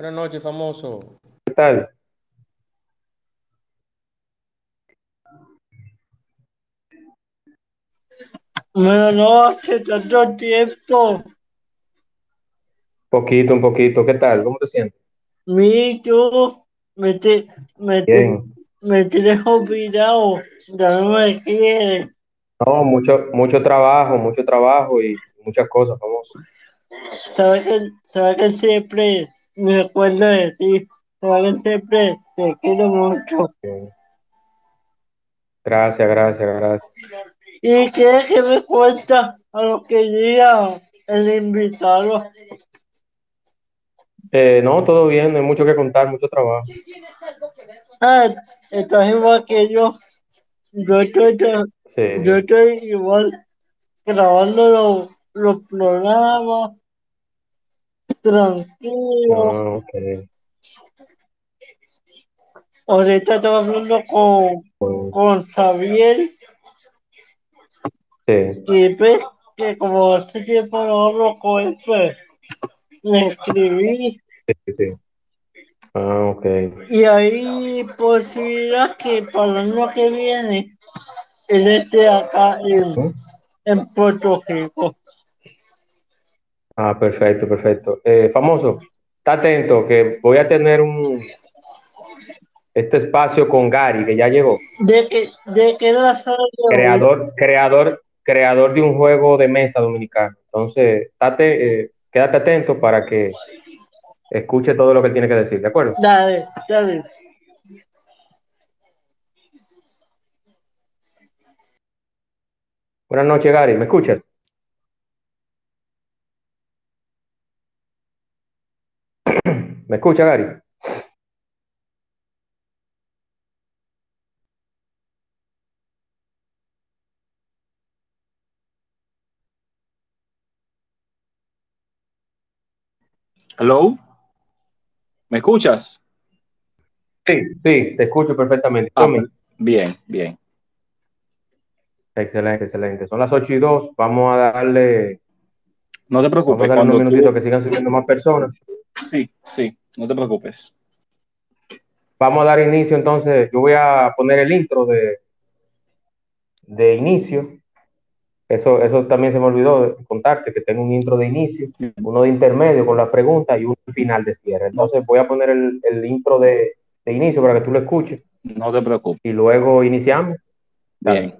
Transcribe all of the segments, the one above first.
Buenas noches, famoso. ¿Qué tal? Buenas noches, tanto tiempo. Poquito, un poquito. ¿Qué tal? ¿Cómo te sientes? Mi tú me, te, me, te, me tienes olvidado. Ya no me quieres. No, mucho, mucho trabajo, mucho trabajo y muchas cosas, famoso. Sabes que, sabes que siempre me acuerdo de ti. Que siempre te quiero mucho. Gracias, gracias, gracias. Y quieres que me cuenta a lo que diga el invitado. Eh, no, todo bien, hay mucho que contar, mucho trabajo. Ah, estás igual que yo. Yo estoy, Sí. yo estoy igual grabando los, los programas tranquilo. Ah, ok. Ahorita estaba hablando con, Bueno, con Javier sí, y pues que como hace tiempo no hablo con él, pues le escribí sí, sí. Ah, ok. y hay posibilidad que para el año que viene él esté acá en, en Puerto Rico. Ah, perfecto, perfecto. Eh, famoso, está atento que voy a tener un este espacio con Gary, que ya llegó. ¿De que de qué hoy? Creador, creador, creador de un juego de mesa dominicano. Entonces, eh, quédate atento para que escuche todo lo que tiene que decir, ¿de acuerdo? Dale, dale. Buenas noches, Gary, ¿me escuchas? ¿Me escucha, Gary? Hello. ¿Me escuchas? Sí, sí, te escucho perfectamente. Ah, bien, bien. excelente, excelente. Son las 8 y 2, vamos a darle, No te vamos a preocupes. darle unos minutitos tú... que sigan subiendo más personas. Sí, sí, no te preocupes. Vamos a dar inicio entonces, yo voy a poner el intro de, de inicio. Eso, eso también se me olvidó contarte, que tengo un intro de inicio, uno de intermedio con la pregunta y un final de cierre. Entonces voy a poner el, el intro de, de inicio para que tú lo escuches No te preocupes. y luego iniciamos. Bien.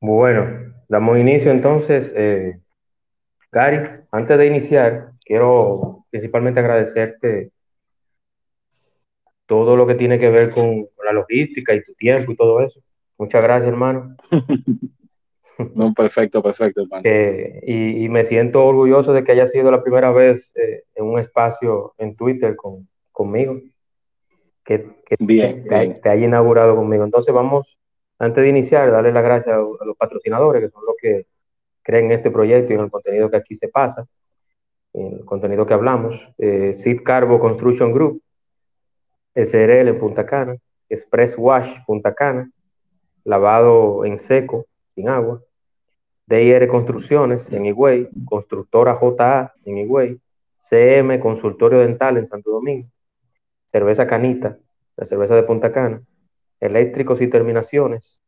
Bueno, damos inicio entonces. Eh, Gary, antes de iniciar, quiero principalmente agradecerte todo lo que tiene que ver con, con la logística y tu tiempo y todo eso. Muchas gracias, hermano. No, perfecto, perfecto, hermano. Eh, y, y me siento orgulloso de que haya sido la primera vez eh, en un espacio en Twitter con, conmigo, que, que Bien, te, bien. te haya inaugurado conmigo. Entonces vamos, antes de iniciar, darle las gracias a, los patrocinadores, que son los que creen en este proyecto y en el contenido que aquí se pasa, en el contenido que hablamos. Eh, Carbo Construction Group, SRL en Punta Cana, Express Wash Punta Cana, lavado en seco, sin agua, DIR Construcciones en Higüey, Constructora JA en Higüey, CM Consultorio Dental en Santo Domingo, Cerveza Canita, la cerveza de Punta Cana, Eléctricos y Terminaciones,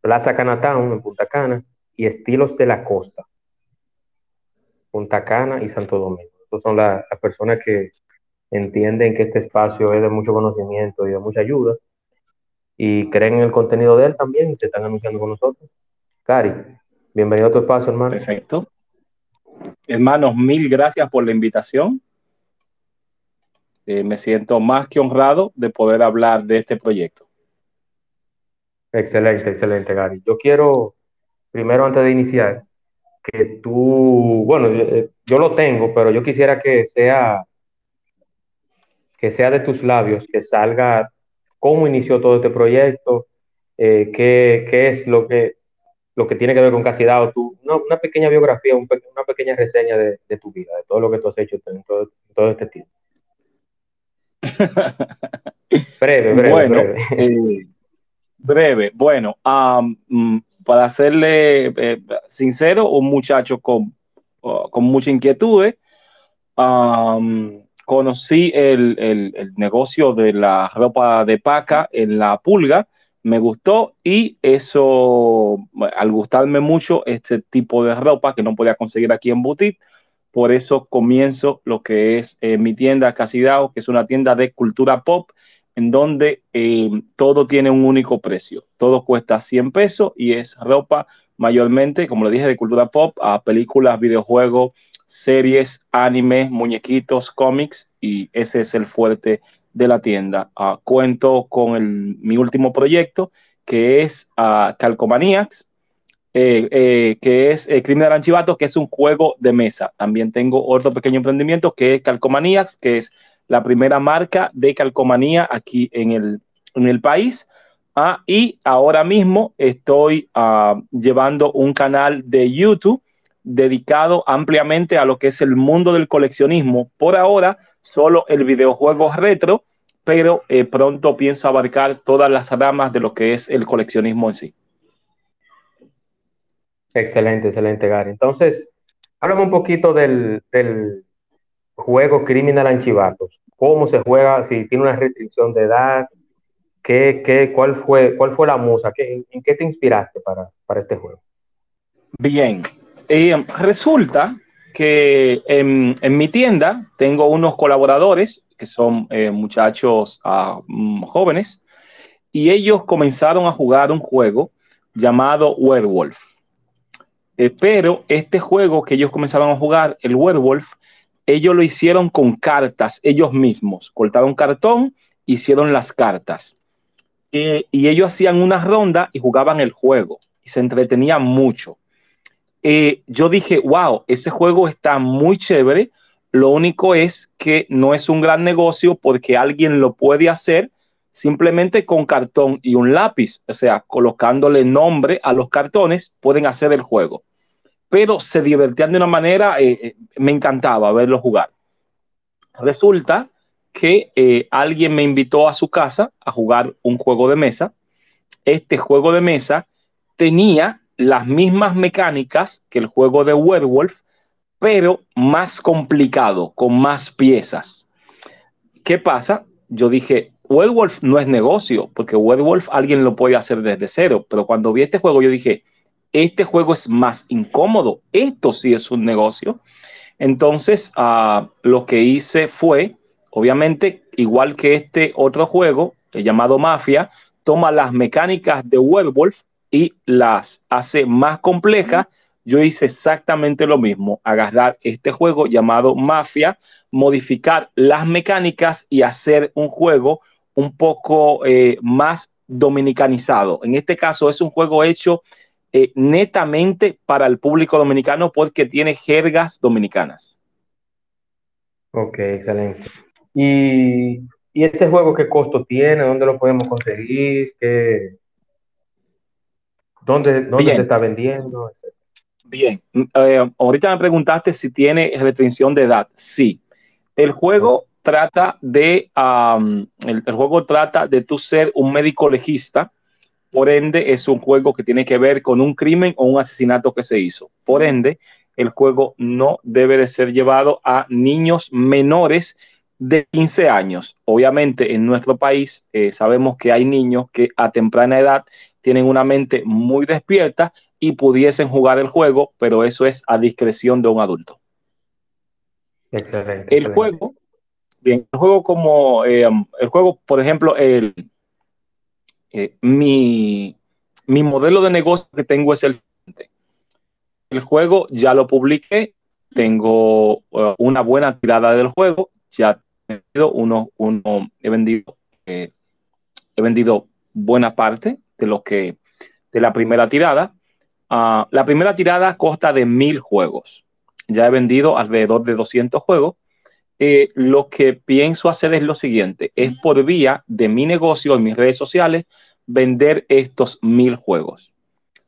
Plaza Canatown en Punta Cana y Estilos de la Costa, Punta Cana y Santo Domingo. Estas son la- las personas que entienden que este espacio es de mucho conocimiento y de mucha ayuda y creen en el contenido de él también y se están anunciando con nosotros. Cari, bienvenido a tu espacio, hermano. Perfecto. Hermanos, mil gracias por la invitación. Eh, me siento más que honrado de poder hablar de este proyecto. Excelente, excelente, Gary. Yo quiero, primero antes de iniciar, que tú, bueno, yo, eh, lo tengo, pero yo quisiera que sea, que sea de tus labios, que salga cómo inició todo este proyecto, eh, qué, qué es lo que, lo que tiene que ver con Casidao, tú, una, una pequeña biografía, una pequeña reseña de, tu vida, de todo lo que tú has hecho en todo este tiempo. Breve, breve, Bueno, breve. eh, breve. Bueno, mm, para serle eh, sincero, un muchacho con, oh, con mucha inquietud. am, conocí el, el- el negocio de la ropa de paca en la pulga, me gustó y eso, al gustarme mucho este tipo de ropa que no podía conseguir aquí en Boutique, por eso comienzo lo que es eh, mi tienda Casidao, que es una tienda de cultura pop en donde eh, todo tiene un único precio. Todo cuesta 100 pesos y es ropa mayormente, como le dije, de cultura pop, a películas, videojuegos, series, animes, muñequitos, cómics y ese es el fuerte de la tienda. Uh, cuento con el, mi último proyecto que es uh, Calcomaniacs, eh, eh, que es eh, Crimen de que es un juego de mesa. También tengo otro pequeño emprendimiento que es Calcomaniacs, que es la primera marca de calcomanía aquí en el, en el país. Ah, y ahora mismo estoy uh, llevando un canal de YouTube dedicado ampliamente a lo que es el mundo del coleccionismo. Por ahora, solo el videojuego retro, pero eh, pronto pienso abarcar todas las ramas de lo que es el coleccionismo en sí. Excelente, excelente, Gary. Entonces, háblame un poquito del, juego Criminal Anchivatos. ¿Cómo se juega? Si tiene una restricción de edad, ¿qué, qué, cuál, fue, ¿cuál fue la musa? ¿Qué, ¿En qué te inspiraste para, para este juego? Bien, eh, resulta que en, mi tienda tengo unos colaboradores que son eh, muchachos uh, jóvenes y ellos comenzaron a jugar un juego llamado Werewolf. Eh, pero este juego que ellos comenzaron a jugar, el Werewolf, ellos lo hicieron con cartas ellos mismos. Cortaron cartón, hicieron las cartas. Eh, y ellos hacían una ronda y jugaban el juego. Y se entretenían mucho. Eh, yo dije, wow, ese juego está muy chévere. Lo único es que no es un gran negocio porque alguien lo puede hacer simplemente con cartón y un lápiz. O sea, colocándole nombre a los cartones, pueden hacer el juego. Pero se divertían de una manera, eh, me encantaba verlo jugar. Resulta que eh, alguien me invitó a su casa a jugar un juego de mesa. Este juego de mesa tenía las mismas mecánicas que el juego de Werewolf, pero más complicado, con más piezas. ¿Qué pasa? Yo dije, Werewolf no es negocio, porque Werewolf alguien lo puede hacer desde cero, pero cuando vi este juego yo dije, este juego es más incómodo, esto sí es un negocio. Entonces, uh, lo que hice fue, obviamente, igual que este otro juego eh, llamado Mafia, toma las mecánicas de Werewolf y las hace más complejas. Yo hice exactamente lo mismo, agarrar este juego llamado Mafia, modificar las mecánicas y hacer un juego un poco eh, más dominicanizado. En este caso es un juego hecho eh, netamente para el público dominicano porque tiene jergas dominicanas. Ok, excelente. ¿Y, y ese juego qué costo tiene? ¿Dónde lo podemos conseguir? ¿Qué, ¿Dónde, dónde se está vendiendo? Bien, eh, ahorita me preguntaste si tiene restricción de edad. Sí, el juego trata de, um, el, el, juego trata de tú ser un médico legista, por ende es un juego que tiene que ver con un crimen o un asesinato que se hizo. Por ende, el juego no debe de ser llevado a niños menores de 15 años. Obviamente en nuestro país eh, sabemos que hay niños que a temprana edad tienen una mente muy despierta y pudiesen jugar el juego, pero eso es a discreción de un adulto. Excelente. El excelente. juego, bien, el juego como, eh, el juego, por ejemplo, el, eh, mi, mi modelo de negocio que tengo es el siguiente. El juego ya lo publiqué, tengo uh, una buena tirada del juego, ya he vendido uno, he vendido, eh, buena parte, de lo que de la primera tirada. Ah, la primera tirada consta de mil juegos. Ya he vendido alrededor de 200 juegos. Eh, lo que pienso hacer es lo siguiente, es por vía de mi negocio en mis redes sociales vender estos mil juegos.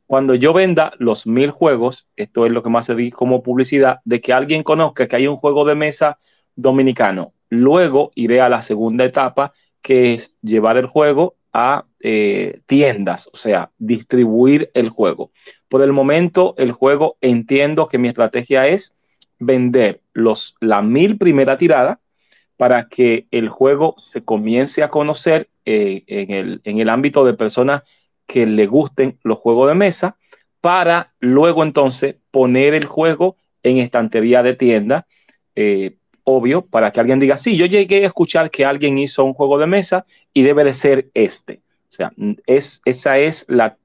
Cuando yo venda los mil juegos, esto es lo que más se di como publicidad, de que alguien conozca que hay un juego de mesa dominicano. Luego iré a la segunda etapa, que es llevar el juego a eh, tiendas, o sea, distribuir el juego. Por el momento, el juego entiendo que mi estrategia es vender los, la mil primera tirada para que el juego se comience a conocer eh, en, el, en el ámbito de personas que le gusten los juegos de mesa, para luego entonces poner el juego en estantería de tienda, eh, obvio, para que alguien diga, sí, yo llegué a escuchar que alguien hizo un juego de mesa y debe de ser este. O sea, es, esa es la,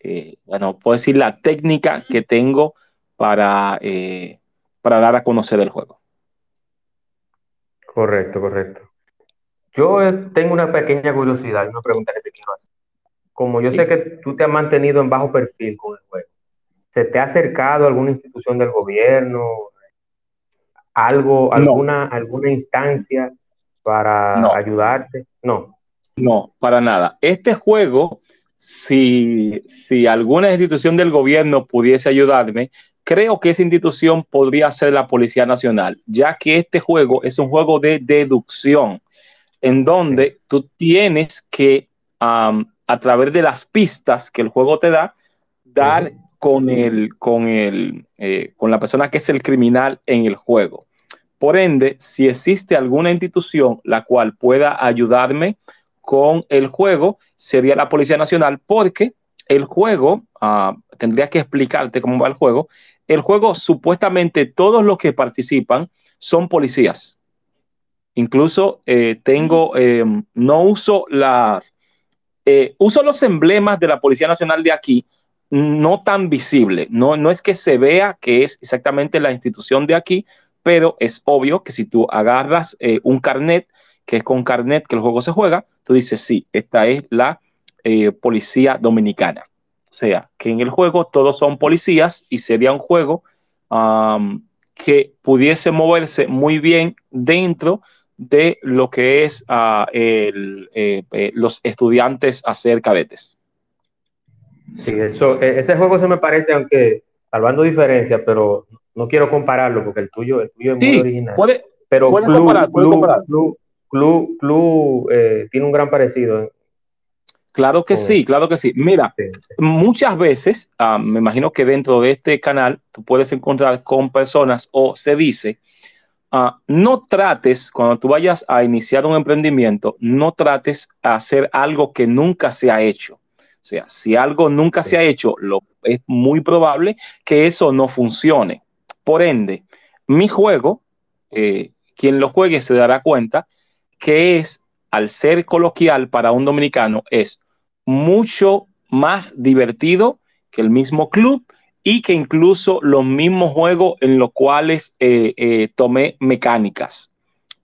eh, bueno, puedo decir la técnica que tengo para, eh, para dar a conocer el juego. Correcto, correcto. Yo eh, tengo una pequeña curiosidad, una pregunta que te quiero hacer. Como yo sé que tú te has mantenido en bajo perfil con el juego, ¿se te ha acercado alguna institución del gobierno, algo, alguna, alguna instancia para ayudarte? No. No, para nada. Este juego, si, si alguna institución del gobierno pudiese ayudarme, creo que esa institución podría ser la Policía Nacional, ya que este juego es un juego de deducción, en donde tú tienes que, a través de las pistas que el juego te da, dar con, el, con, el, eh, con la persona que es el criminal en el juego. Por ende, si existe alguna institución la cual pueda ayudarme con el juego, sería la Policía Nacional, porque el juego, ah, tendría que explicarte cómo va el juego, el juego supuestamente todos los que participan son policías. Incluso eh, tengo, em, no uso las, eh, uso los emblemas de la Policía Nacional de aquí, no tan visible. No, no es que se vea que es exactamente la institución de aquí, pero es obvio que si tú agarras eh, un carnet, que es con carnet que el juego se juega, tú dices, sí, esta es la eh, policía dominicana. O sea, que en el juego todos son policías y sería un juego que pudiese moverse muy bien dentro de lo que es eh, los estudiantes a ser cadetes. Sí, eso, e, ese juego se me parece, aunque salvando diferencias, pero no quiero compararlo porque el tuyo, el tuyo es muy original. Puede, pero Club, Club, eh, tiene un gran parecido. Claro que sí, claro que sí. Mira, muchas veces, ah, me imagino que dentro de este canal tú puedes encontrar con personas o se dice, ah, no trates, cuando tú vayas a iniciar un emprendimiento, no trates a hacer algo que nunca se ha hecho. O sea, si algo nunca se ha hecho, lo, es muy probable que eso no funcione. Por ende, mi juego, eh, quien lo juegue se dará cuenta que es, al ser coloquial para un dominicano, es mucho más divertido que el mismo club y que incluso los mismos juegos en los cuales eh, eh, tomé mecánicas.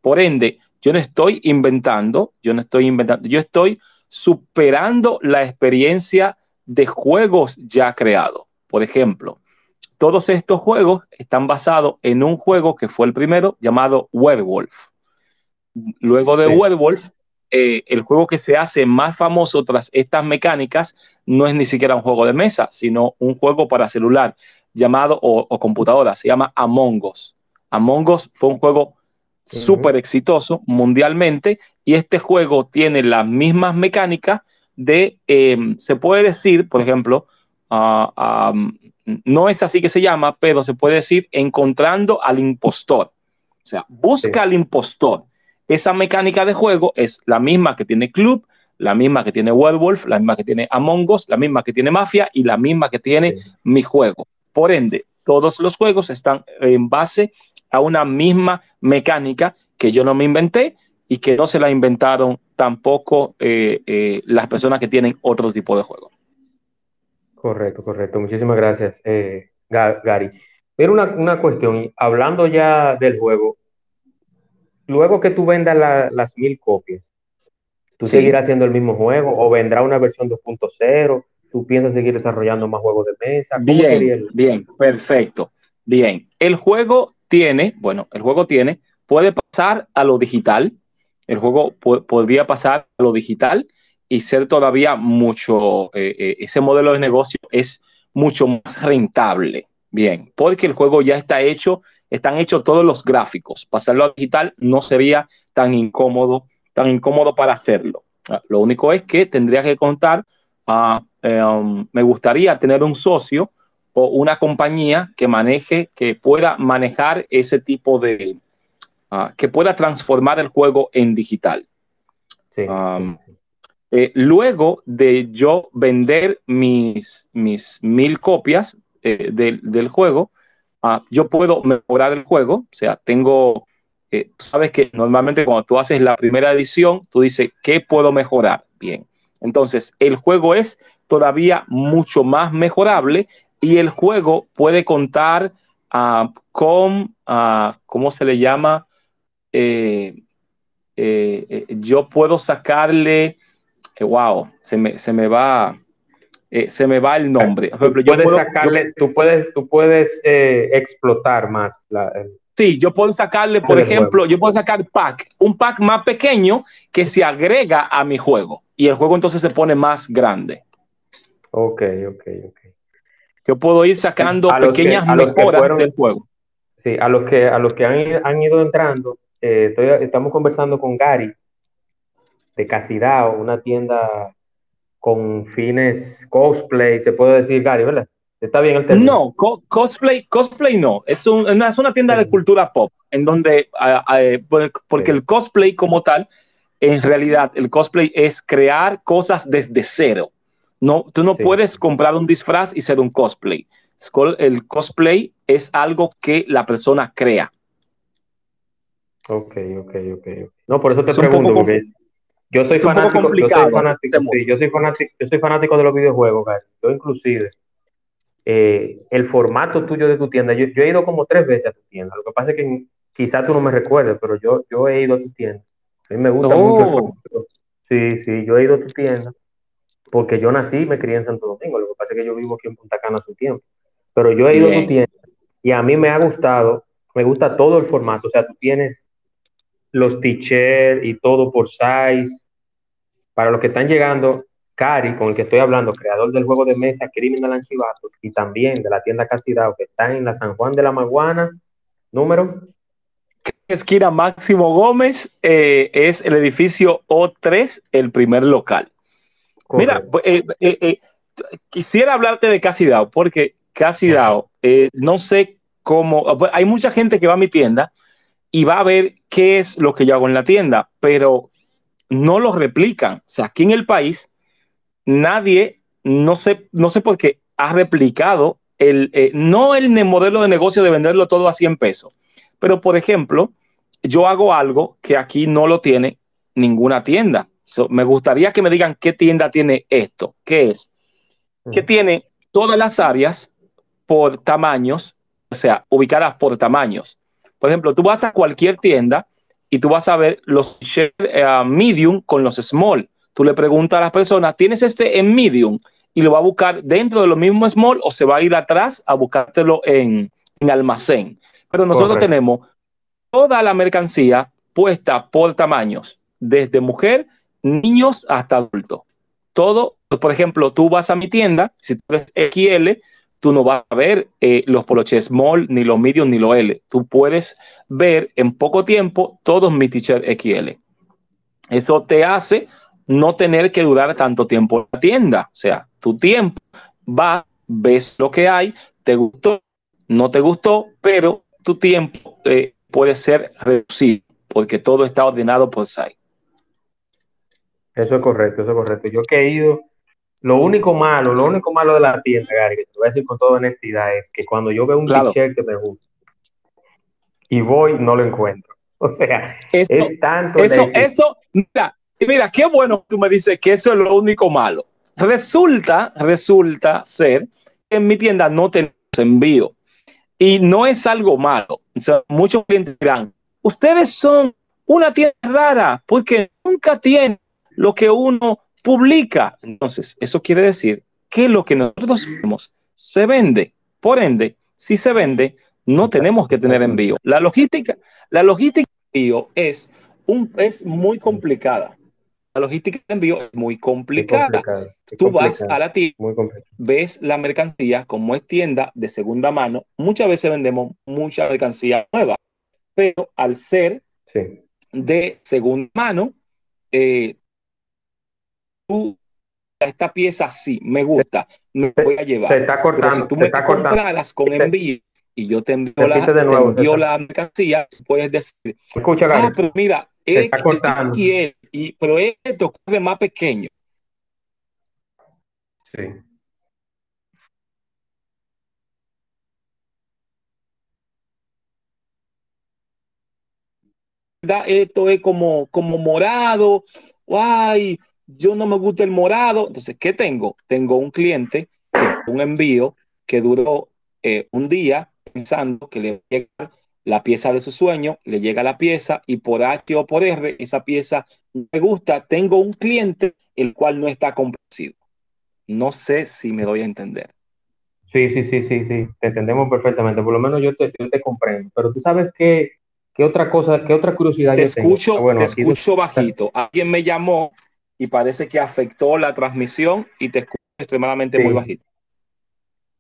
Por ende, yo no estoy inventando, yo no estoy inventando, yo estoy superando la experiencia de juegos ya creados. Por ejemplo, todos estos juegos están basados en un juego que fue el primero llamado Werewolf. Luego de Werewolf, eh, el juego que se hace más famoso tras estas mecánicas no es ni siquiera un juego de mesa, sino un juego para celular llamado o, computadora, se llama Among Us. Among Us fue un juego súper exitoso mundialmente y este juego tiene las mismas mecánicas de, em, se puede decir, por ejemplo, uh, no es así que se llama, pero se puede decir encontrando al impostor. O sea, busca al impostor. Esa mecánica de juego es la misma que tiene Club, la misma que tiene Werewolf, la misma que tiene Among Us, la misma que tiene Mafia y la misma que tiene mi juego. Por ende, todos los juegos están en base a una misma mecánica que yo no me inventé y que no se la inventaron tampoco eh, eh, las personas que tienen otro tipo de juego. Correcto, correcto. Muchísimas gracias, eh, Gary. Pero una, cuestión, hablando ya del juego, luego que tú vendas las mil copias, ¿Tú seguirás haciendo el mismo juego o vendrá una versión 2.0? ¿Tú piensas seguir desarrollando más juegos de mesa? Bien, bien, perfecto. Bien, el juego tiene, bueno, el juego tiene, puede pasar a lo digital, el juego podría pasar a lo digital y ser todavía mucho, eh, eh, ese modelo de negocio es mucho más rentable. Bien, porque el juego ya está hecho, están hechos todos los gráficos. Pasarlo a digital no sería tan incómodo, tan incómodo para hacerlo. Ah, lo único es que tendría que contar, uh, me gustaría tener un socio o una compañía que maneje, que pueda manejar ese tipo de, uh, que pueda transformar el juego en digital. Sí, eh, luego de yo vender mis, mis mil copias eh, del, juego, uh, yo puedo mejorar el juego. O sea, tengo, eh, sabes que normalmente cuando tú haces la primera edición, tú dices, ¿qué puedo mejorar? Bien. Entonces, el juego es todavía mucho más mejorable y el juego puede contar uh, con, ¿cómo se le llama? yo puedo sacarle wow, se me, se me va, eh, se me va el nombre. Tú puedes sacarle, tú puedes, tú puedes eh, explotar más la, Sí, yo puedo sacarle, por ejemplo, yo puedo sacar pack, un pack más pequeño que se agrega a mi juego y el juego entonces se pone más grande. Ok, ok, ok. Yo puedo ir sacando pequeñas mejoras del juego. Sí, a los que, a los que han, han ido entrando, eh, estamos conversando con Gary de Casidao, una tienda con fines cosplay, se puede decir, Gary, ¿verdad? Está bien el término. No, cosplay, cosplay no, es, una, es una tienda de cultura pop, en donde, pues, porque el cosplay como tal, en realidad el cosplay es crear cosas desde cero. No, tú no puedes comprar un disfraz y ser un cosplay. El cosplay es algo que la persona crea. Ok, ok, ok. No, por eso te pregunto, porque yo soy fanático, yo soy fanático, de los videojuegos, Yo inclusive, eh, el formato tuyo de tu tienda, yo, he ido como tres veces a tu tienda. Lo que pasa es que quizás tú no me recuerdes, pero yo, yo he ido a tu tienda. A mí me gusta mucho el formato. Sí, sí, yo he ido a tu tienda porque yo nací y me crié en Santo Domingo. Lo que pasa es que yo vivo aquí en Punta Cana hace un tiempo. Pero yo he ido a tu tienda y a mí me ha gustado, me gusta todo el formato. O sea, tú tienes los t-shirts y todo por size. Para los que están llegando, Cari, con el que estoy hablando, creador del juego de mesa Criminal Anchivato, y también de la tienda Casidao, que está en la San Juan de la Maguana, número. Esquina Máximo Gómez, eh, es el edificio O3, el primer local. Mira, eh, eh, quisiera hablarte de Casidao, porque Casidao, no sé cómo, hay mucha gente que va a mi tienda y va a ver qué es lo que yo hago en la tienda, pero no lo replican. O sea, aquí en el país, nadie, no sé, no sé por qué, ha replicado el, eh, no el modelo de negocio de venderlo todo a 100 pesos, pero por ejemplo, yo hago algo que aquí no lo tiene ninguna tienda. me gustaría que me digan qué tienda tiene esto. ¿Qué es? Que tiene todas las áreas por tamaños, o sea, ubicadas por tamaños. Por ejemplo, tú vas a cualquier tienda y tú vas a ver los uh, medium con los small. Tú le preguntas a las personas, ¿tienes este en medium? Y lo va a buscar dentro de lo mismo small o se va a ir atrás a buscártelo en, almacén. Pero nosotros tenemos toda la mercancía puesta por tamaños, desde mujer, niños hasta adultos. Todo, por ejemplo, tú vas a mi tienda, si tú eres XL, tú no vas a ver eh, los poloches small, ni los medium, ni los L. Tú puedes ver en poco tiempo todos mis t-shirts XL. Eso te hace no tener que durar tanto tiempo en la tienda. O sea, tu tiempo va, ves lo que hay, te gustó, no te gustó, pero tu tiempo eh, puede ser reducido porque todo está ordenado por site. Eso es correcto, eso es correcto. Yo que he ido lo único malo, lo único malo de la tienda, Gary, que te voy a decir con toda honestidad, es que cuando yo veo un t-shirt que me gusta y voy, no lo encuentro. O sea, es tanto. Eso, eso, mira, mira, qué bueno tú me dices que eso es lo único malo. Resulta, resulta ser que en mi tienda no tenemos envío. Y no es algo malo. O sea, muchos clientes dirán, ustedes son una tienda rara porque nunca tienen lo que uno publica. Entonces, eso quiere decir que lo que nosotros hacemos se vende. Por ende, si se vende, no tenemos que tener envío. La logística, la logística de envío es, un, es muy complicada. La logística de envío es muy complicada. Tú vas a la tienda, ves la mercancía, como es tienda de segunda mano, muchas veces vendemos mucha mercancía nueva, pero al ser de segunda mano, eh, tú esta pieza sí, me gusta, me voy a llevar. Se está cortando. si tú me compraras con envío y yo te envío, la, te envío la mercancía, puedes decir, Escucha, Gary, ah, pero mira, es que y, pero esto es más pequeño. Sí. Esto es como, como morado, ay, yo no me gusta el morado. Entonces, ¿qué tengo? Tengo un cliente, un envío que duró eh, un día pensando que le llega la pieza de su sueño, le llega la pieza y por H o por R esa pieza me gusta. Tengo un cliente el cual no está convencido. No sé si me doy a entender. Sí, sí, sí, sí, sí, te entendemos perfectamente. Por lo menos yo te, te comprendo. Pero tú sabes qué, qué otra cosa, qué otra curiosidad te escucho, ah, te escucho bajito. Alguien me llamó y parece que afectó la transmisión y te escucho extremadamente muy bajito.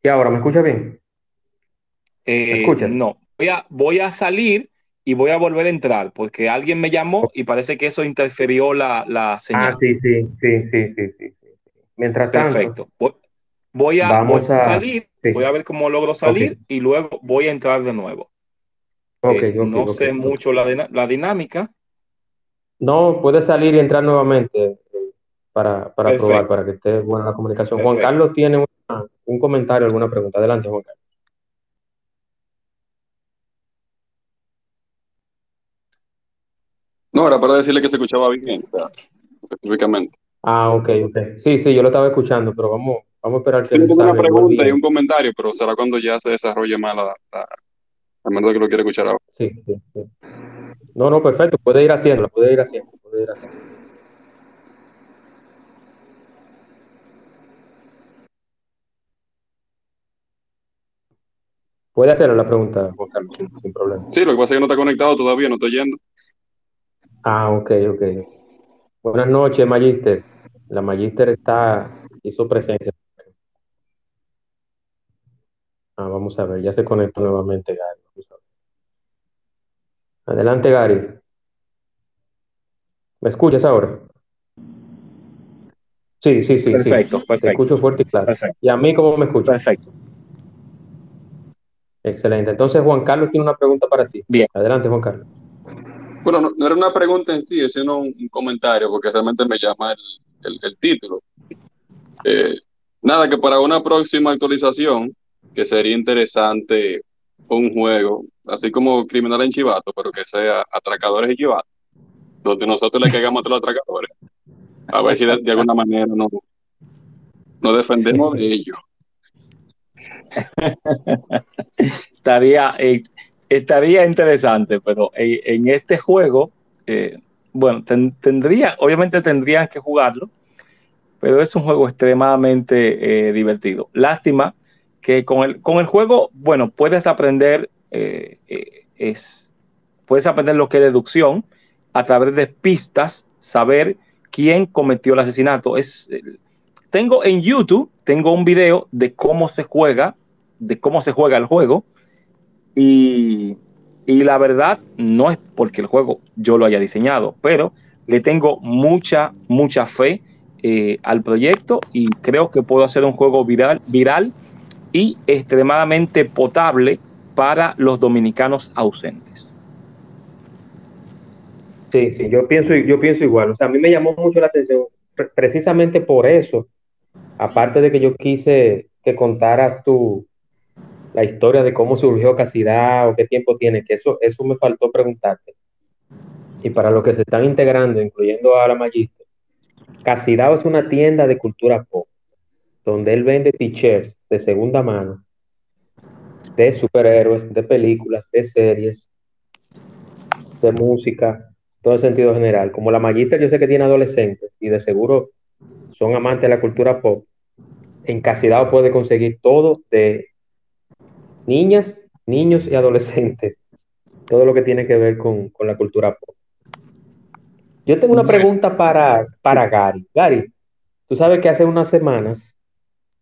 ¿Y ahora me escucha bien? Eh, escuchas? No, voy a, voy a salir y voy a volver a entrar porque alguien me llamó y parece que eso interfirió la, la señal. Ah, sí, sí, sí, sí, sí, sí. Mientras tanto. Perfecto. Voy a, vamos a salir, voy a ver cómo logro salir y luego voy a entrar de nuevo. Okay, eh, no sé mucho la, la dinámica. No, puede salir y entrar nuevamente para, para probar, para que esté buena la comunicación. Juan Carlos tiene un comentario, alguna pregunta. Adelante, Juan Carlos. No, era para decirle que se escuchaba bien, específicamente. Ah, ok, ok. Sí, sí, yo lo estaba escuchando, pero vamos, vamos a esperar que Tengo una pregunta y un comentario, pero será cuando ya se desarrolle más la, a menos que lo quiera escuchar ahora. Sí, sí, sí. No, no, perfecto, puede ir haciendo, puede ir haciendo, puede ir haciendo. Puede hacerle la pregunta, Juan Carlos, sin, problema. Sí, lo que pasa es que no está conectado todavía, no estoy yendo. Ah, ok, ok. Buenas noches, Magister. La Magister está, hizo presencia. Ah, vamos a ver, ya se conectó nuevamente, Gary. Adelante, Gary. ¿Me escuchas ahora? Sí, sí, sí. Perfecto, sí. perfecto. Te escucho fuerte y claro. Perfecto. ¿Y a mí cómo me escuchas? Perfecto. Excelente. Entonces, Juan Carlos tiene una pregunta para ti. Bien. Adelante, Juan Carlos. Bueno, no, era una pregunta en sí, sino un, un, comentario, porque realmente me llama el, el, título. Eh, nada, que para una próxima actualización, que sería interesante un juego, así como Criminal en Chivato, pero que sea Atracadores y Chivato, donde nosotros le caigamos a los atracadores. A ver si de, de alguna manera nos, nos defendemos de ellos. estaría, eh, estaría interesante, pero eh, en este juego, eh, bueno, ten, tendría, obviamente tendrían que jugarlo, pero es un juego extremadamente divertido. Lástima que con el, con el juego, bueno, puedes aprender, es, puedes aprender lo que es deducción a través de pistas, saber quién cometió el asesinato. Es, tengo en YouTube, tengo un video de cómo se juega, de cómo se juega el juego. Y, y, la verdad no es porque el juego yo lo haya diseñado, pero le tengo mucha, mucha fe eh, al proyecto y creo que puedo hacer un juego viral, viral y extremadamente potable para los dominicanos ausentes. Sí, sí, yo pienso, yo pienso igual. O sea, a mí me llamó mucho la atención precisamente por eso, aparte de que yo quise que contaras tú la historia de cómo surgió Casidad o qué tiempo tiene, que eso, eso me faltó preguntarte. Y para los que se están integrando, incluyendo a la Magister, Casidad es una tienda de cultura pop, donde él vende t-shirts de segunda mano, de superhéroes, de películas, de series, de música, todo el sentido general. Como la Magister yo sé que tiene adolescentes y de seguro son amantes de la cultura pop, en Casidao puede conseguir todo de niñas, niños y adolescentes, todo lo que tiene que ver con, la cultura pop. Yo tengo una pregunta para, para Gary. Gary, tú sabes que hace unas semanas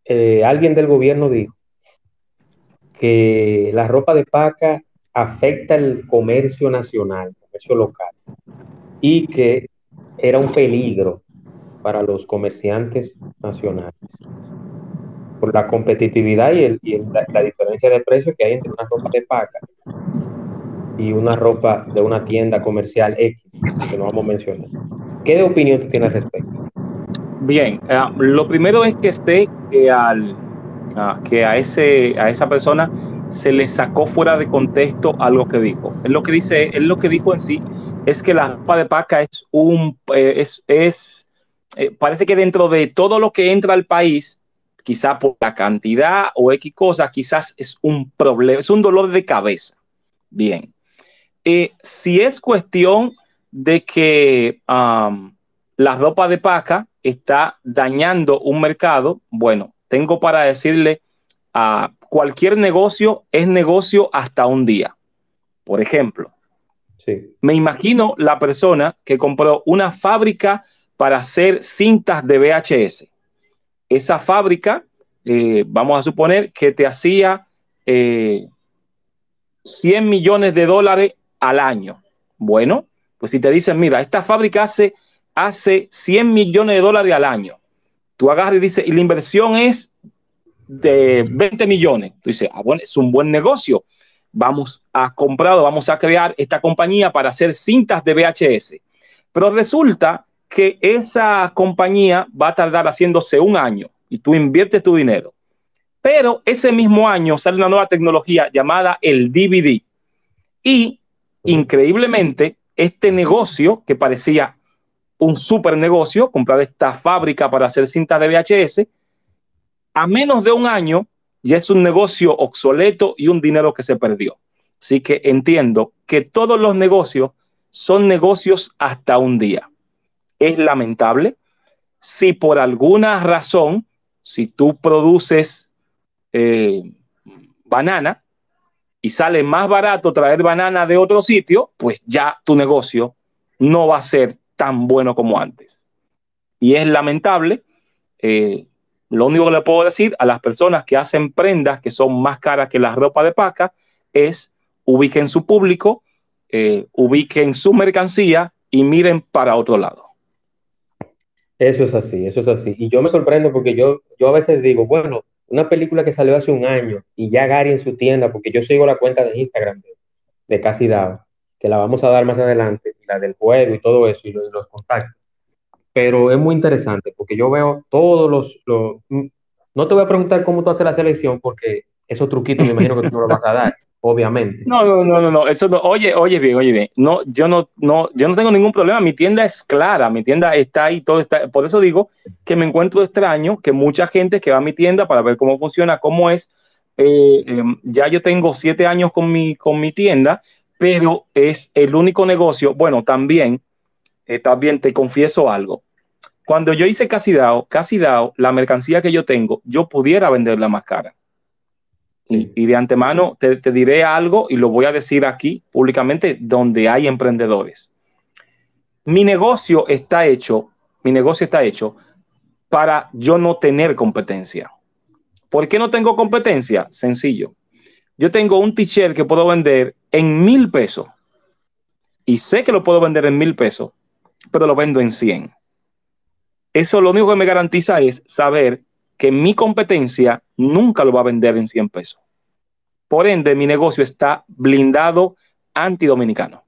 eh, alguien del gobierno dijo que la ropa de paca afecta el comercio nacional, el comercio local, y que era un peligro para los comerciantes nacionales por la competitividad y, la, diferencia de precio que hay entre una ropa de paca y una ropa de una tienda comercial X, que no vamos a mencionar. ¿Qué opinión tú tienes al respecto? Bien, eh, lo primero es que esté que, al, ah, que a, ese, a esa persona se le sacó fuera de contexto algo que dijo. Él lo que dice, él lo que dijo en sí es que la ropa de paca es un, eh, es, es eh, parece que dentro de todo lo que entra al país, quizá por la cantidad o X cosas, quizás es un problema, es un dolor de cabeza. Bien. Eh, si es cuestión de que la ropa de paca está dañando un mercado, bueno, tengo para decirle a cualquier negocio es negocio hasta un día. Por ejemplo, sí. me imagino la persona que compró una fábrica para hacer cintas de VHS esa fábrica, eh, vamos a suponer que te hacía 100 eh, millones de dólares al año. Bueno, pues si te dicen, mira, esta fábrica hace, hace 100 millones de dólares al año, tú agarras y dices, y la inversión es de 20 millones. Tú dices, ah, bueno, es un buen negocio. Vamos a comprar vamos a crear esta compañía para hacer cintas de VHS. Pero resulta que esa compañía va a tardar haciéndose un año y tú inviertes tu dinero. Pero ese mismo año sale una nueva tecnología llamada el DVD. Y increíblemente, este negocio que parecía un super negocio, comprar esta fábrica para hacer cintas de VHS, a menos de un año ya es un negocio obsoleto y un dinero que se perdió. Así que entiendo que todos los negocios son negocios hasta un día es lamentable. Si por alguna razón, si tú produces eh, banana y sale más barato traer banana de otro sitio, pues ya tu negocio no va a ser tan bueno como antes. Y es lamentable. Eh, lo único que le puedo decir a las personas que hacen prendas que son más caras que la ropa de paca es ubiquen su público, eh, ubiquen su mercancía y miren para otro lado. Eso es así, eso es así. Y yo me sorprendo porque yo, yo a veces digo, bueno, una película que salió hace un año y ya Gary en su tienda, porque yo sigo la cuenta de Instagram de, Casi Dao, que la vamos a dar más adelante, la del juego y todo eso, y los, los contactos. Pero es muy interesante porque yo veo todos los, los, No te voy a preguntar cómo tú haces la selección porque esos truquitos me imagino que tú no los vas a dar obviamente. No, no, no, no, eso no, oye, oye bien, oye bien, no, yo no, no, yo no tengo ningún problema, mi tienda es clara, mi tienda está ahí, todo está, por eso digo que me encuentro extraño que mucha gente que va a mi tienda para ver cómo funciona, cómo es, eh, em, ya yo tengo siete años con mi, con mi tienda, pero es el único negocio, bueno, también, eh, también te confieso algo, cuando yo hice Casi Dao, Casi la mercancía que yo tengo, yo pudiera venderla más cara y, de antemano te, diré algo y lo voy a decir aquí públicamente donde hay emprendedores. Mi negocio está hecho, mi negocio está hecho para yo no tener competencia. ¿Por qué no tengo competencia? Sencillo. Yo tengo un t-shirt que puedo vender en mil pesos y sé que lo puedo vender en mil pesos, pero lo vendo en 100. Eso lo único que me garantiza es saber que mi competencia nunca lo va a vender en 100 pesos. Por ende, mi negocio está blindado antidominicano.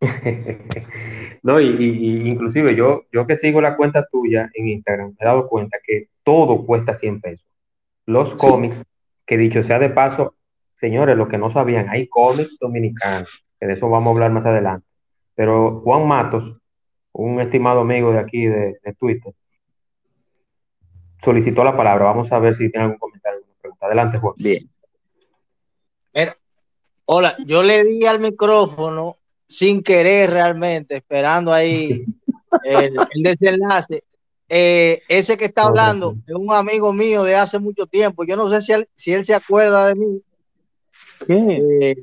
no, y, inclusive yo, yo que sigo la cuenta tuya en Instagram, me he dado cuenta que todo cuesta 100 pesos. Los cómics, que dicho sea de paso, señores, lo que no sabían, hay cómics dominicanos, que de eso vamos a hablar más adelante. Pero Juan Matos, un estimado amigo de aquí de, de Twitter, solicitó la palabra. Vamos a ver si tiene algún comentario, alguna pregunta. Adelante, Juan. Bien. Mira, hola, yo le di al micrófono sin querer realmente, esperando ahí el, el desenlace. Eh, ese que está hablando es un amigo mío de hace mucho tiempo. Yo no sé si él, si él se acuerda de mí. ¿Qué? Eh,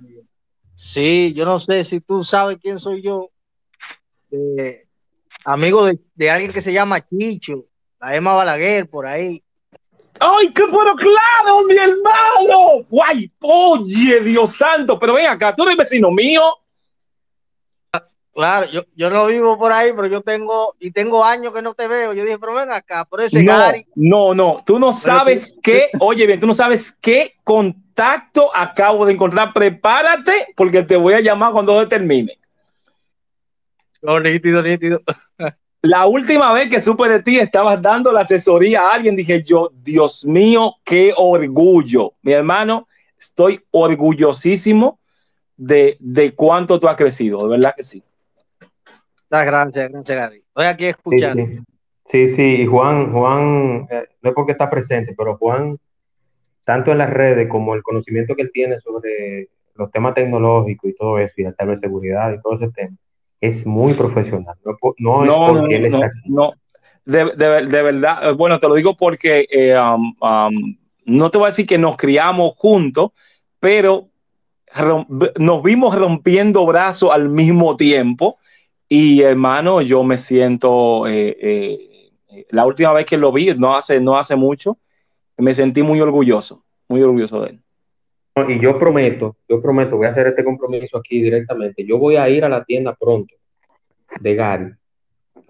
sí, yo no sé si tú sabes quién soy yo. Eh, amigo de, de alguien que se llama Chicho, la Emma Balaguer, por ahí. ¡Ay, qué bueno, claro, mi hermano! ¡Guay! Oye, Dios santo, pero ven acá, tú eres vecino mío. Claro, yo, yo no vivo por ahí, pero yo tengo, y tengo años que no te veo. Yo dije, pero ven acá, por ese No, Gary. no, no, tú no sabes qué, oye bien, tú no sabes qué contacto acabo de encontrar. Prepárate porque te voy a llamar cuando termine. No, nítido, nítido. La última vez que supe de ti, estabas dando la asesoría a alguien. Dije yo, Dios mío, qué orgullo. Mi hermano, estoy orgullosísimo de, de cuánto tú has crecido. De verdad que sí. Muchas gracias, gracias, Gary. Estoy aquí escuchando. sí. Sí, sí, y Juan, Juan, eh, no es porque está presente, pero Juan, tanto en las redes como el conocimiento que él tiene sobre los temas tecnológicos y todo eso, y la ciberseguridad y todo ese tema, es muy profesional. No, no es No, no, porque él no, está aquí. no. De, de- de verdad, bueno, te lo digo porque eh, um, um, no te voy a decir que nos criamos juntos, pero nos vimos rompiendo brazos al mismo tiempo. Y hermano, yo me siento, eh, eh, la última vez que lo vi, no hace, no hace mucho, me sentí muy orgulloso, muy orgulloso de él. Y yo prometo, yo prometo, voy a hacer este compromiso aquí directamente. Yo voy a ir a la tienda pronto de Gary,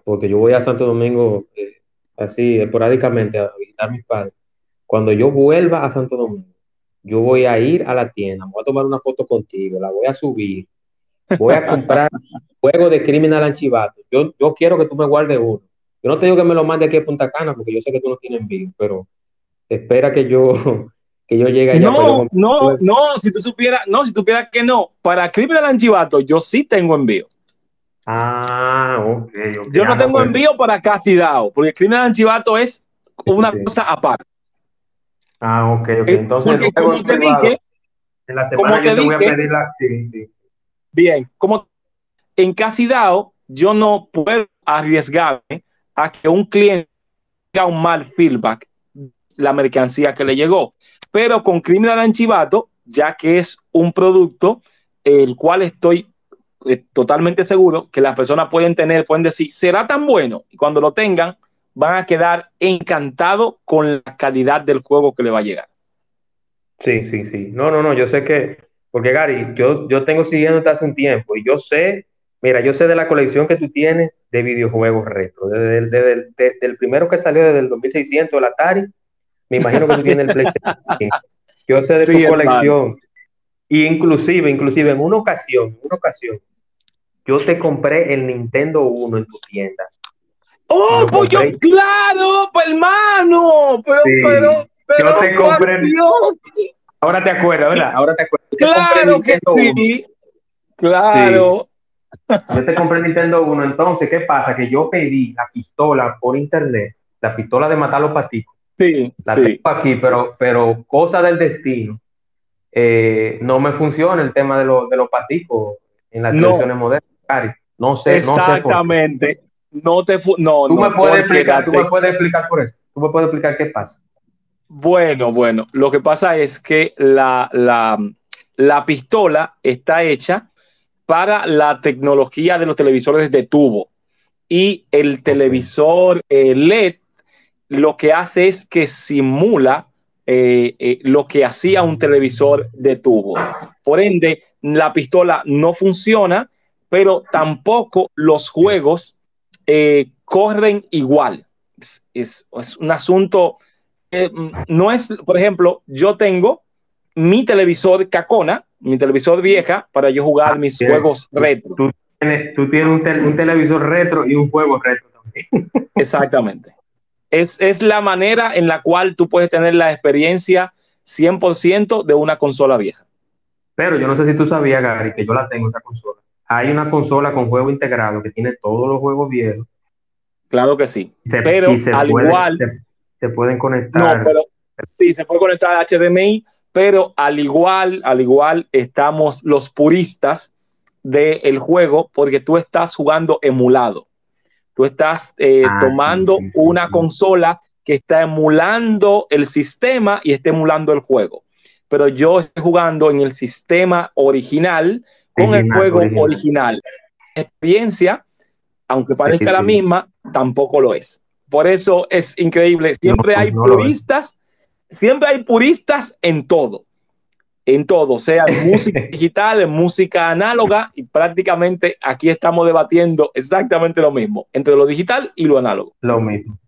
porque yo voy a Santo Domingo eh, así esporádicamente a visitar a mis padres. Cuando yo vuelva a Santo Domingo, yo voy a ir a la tienda, voy a tomar una foto contigo, la voy a subir, voy a comprar juego de Criminal Anchivato. Yo, yo quiero que tú me guardes uno. Yo no te digo que me lo mande aquí a Punta Cana, porque yo sé que tú no tienes envío, pero espera que yo, que yo llegue allá. No, no, juego. no, si tú supieras, no, si tú supieras que no, para Criminal Anchivato yo sí tengo envío. Ah, ok, ok. Yo no Ah, tengo pues, envío para Casidao, porque Criminal Anchivato es una sí. cosa aparte. Ah, ok, ok. Eh, Entonces, porque como en te privado, dije, en la como semana te yo te voy a dije- pedir la. Sí, sí. bien, como en Casidao, yo no puedo arriesgarme a que un cliente tenga un mal feedback la mercancía que le llegó. Pero con Criminal Anchivato, ya que es un producto el cual estoy eh, totalmente seguro que las personas pueden tener, pueden decir, será tan bueno. Y cuando lo tengan, van a quedar encantados con la calidad del juego que le va a llegar. Sí, sí, sí. No, no, no, yo sé que, porque Gary, yo, yo tengo siguiéndote hace un tiempo y yo sé, mira, yo sé de la colección que tú tienes de videojuegos retro, desde, el- desde desde el primero que salió desde el 2600, el Atari, me imagino que tú tienes el PlayStation 5. Yo sé de Sí, tu hermano. colección. Y inclusive, inclusive en una ocasión, en una ocasión, yo te compré el Nintendo 1 en tu tienda. ¡Oh, pues yo, claro, pues, hermano! Pero, Sí. pero, pero, Yo te compré- Ahora te acuerdas, ¿verdad? Ahora te acuerdas. Yo te claro que Nintendo 1. sí. Claro. Yo te compré el Nintendo 1, entonces, ¿qué pasa? Que yo pedí la pistola por internet, la pistola de matar los paticos. Sí, La sí. tengo aquí, pero, pero cosa del destino. eh, no me funciona el tema de, los de los paticos en las No. televisiones modernas. Cari. No sé, no sé. por qué. Exactamente. No te fu- no, Tú no, me puedes explicar, tú me puedes explicar por eso. Tú me puedes explicar qué pasa. Bueno, bueno, lo que pasa es que la, la, la pistola está hecha para la tecnología de los televisores de tubo y el televisor eh, LED lo que hace es que simula eh, eh, lo que hacía un televisor de tubo. Por ende, la pistola no funciona, pero tampoco los juegos eh, corren igual. Es, es- es un asunto, eh, no es, por ejemplo, yo tengo mi televisor Cacona, mi televisor vieja, para yo jugar mis juegos retro. Tú tienes, tú tienes un, tel- un televisor retro y un juego retro también. Exactamente. Es, es la manera en la cual tú puedes tener la experiencia 100% de una consola vieja. Pero yo no sé si tú sabías, Gary, que yo la tengo, esa consola. Hay una consola con juego integrado que tiene todos los juegos viejos. Claro que sí. se- Pero se al puede- igual, Se, se pueden no, conectar. pero sí, se puede conectar a HDMI, pero al igual, al igual estamos los puristas del juego porque tú estás jugando emulado. Tú estás eh, Ah, tomando sí, sí, sí, una sí. consola que está emulando el sistema y está emulando el juego. Pero yo estoy jugando en el sistema original con el juego original. original. La experiencia, aunque parezca la misma, tampoco lo es. Por eso es increíble. Siempre No, hay no puristas, siempre hay puristas en todo. En todo, sea en música digital, en música análoga, y prácticamente aquí estamos debatiendo exactamente lo mismo, entre lo digital y lo análogo. Lo mismo.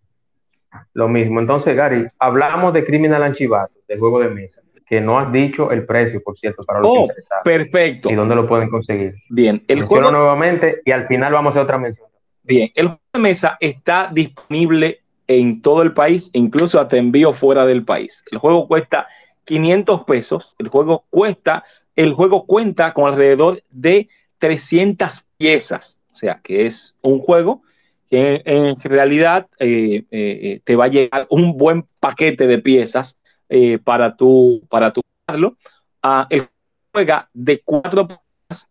Lo mismo. Entonces, Gary, hablamos de Criminal Anchivato, del juego de mesa, que no has dicho el precio, por cierto, para los Oh, interesados. Perfecto. ¿Y dónde lo pueden conseguir? Bien, el juego, nuevamente y al final vamos a hacer otra mención. bien, el juego de mesa está disponible en todo el país, incluso hasta envío fuera del país. El juego cuesta 500 pesos. El juego cuesta, el juego cuenta con alrededor de 300 piezas. O sea, que es un juego que en, realidad eh, eh, te va a llegar un buen paquete de piezas eh, para tu para tu jugarlo. Ah, el juega de cuatro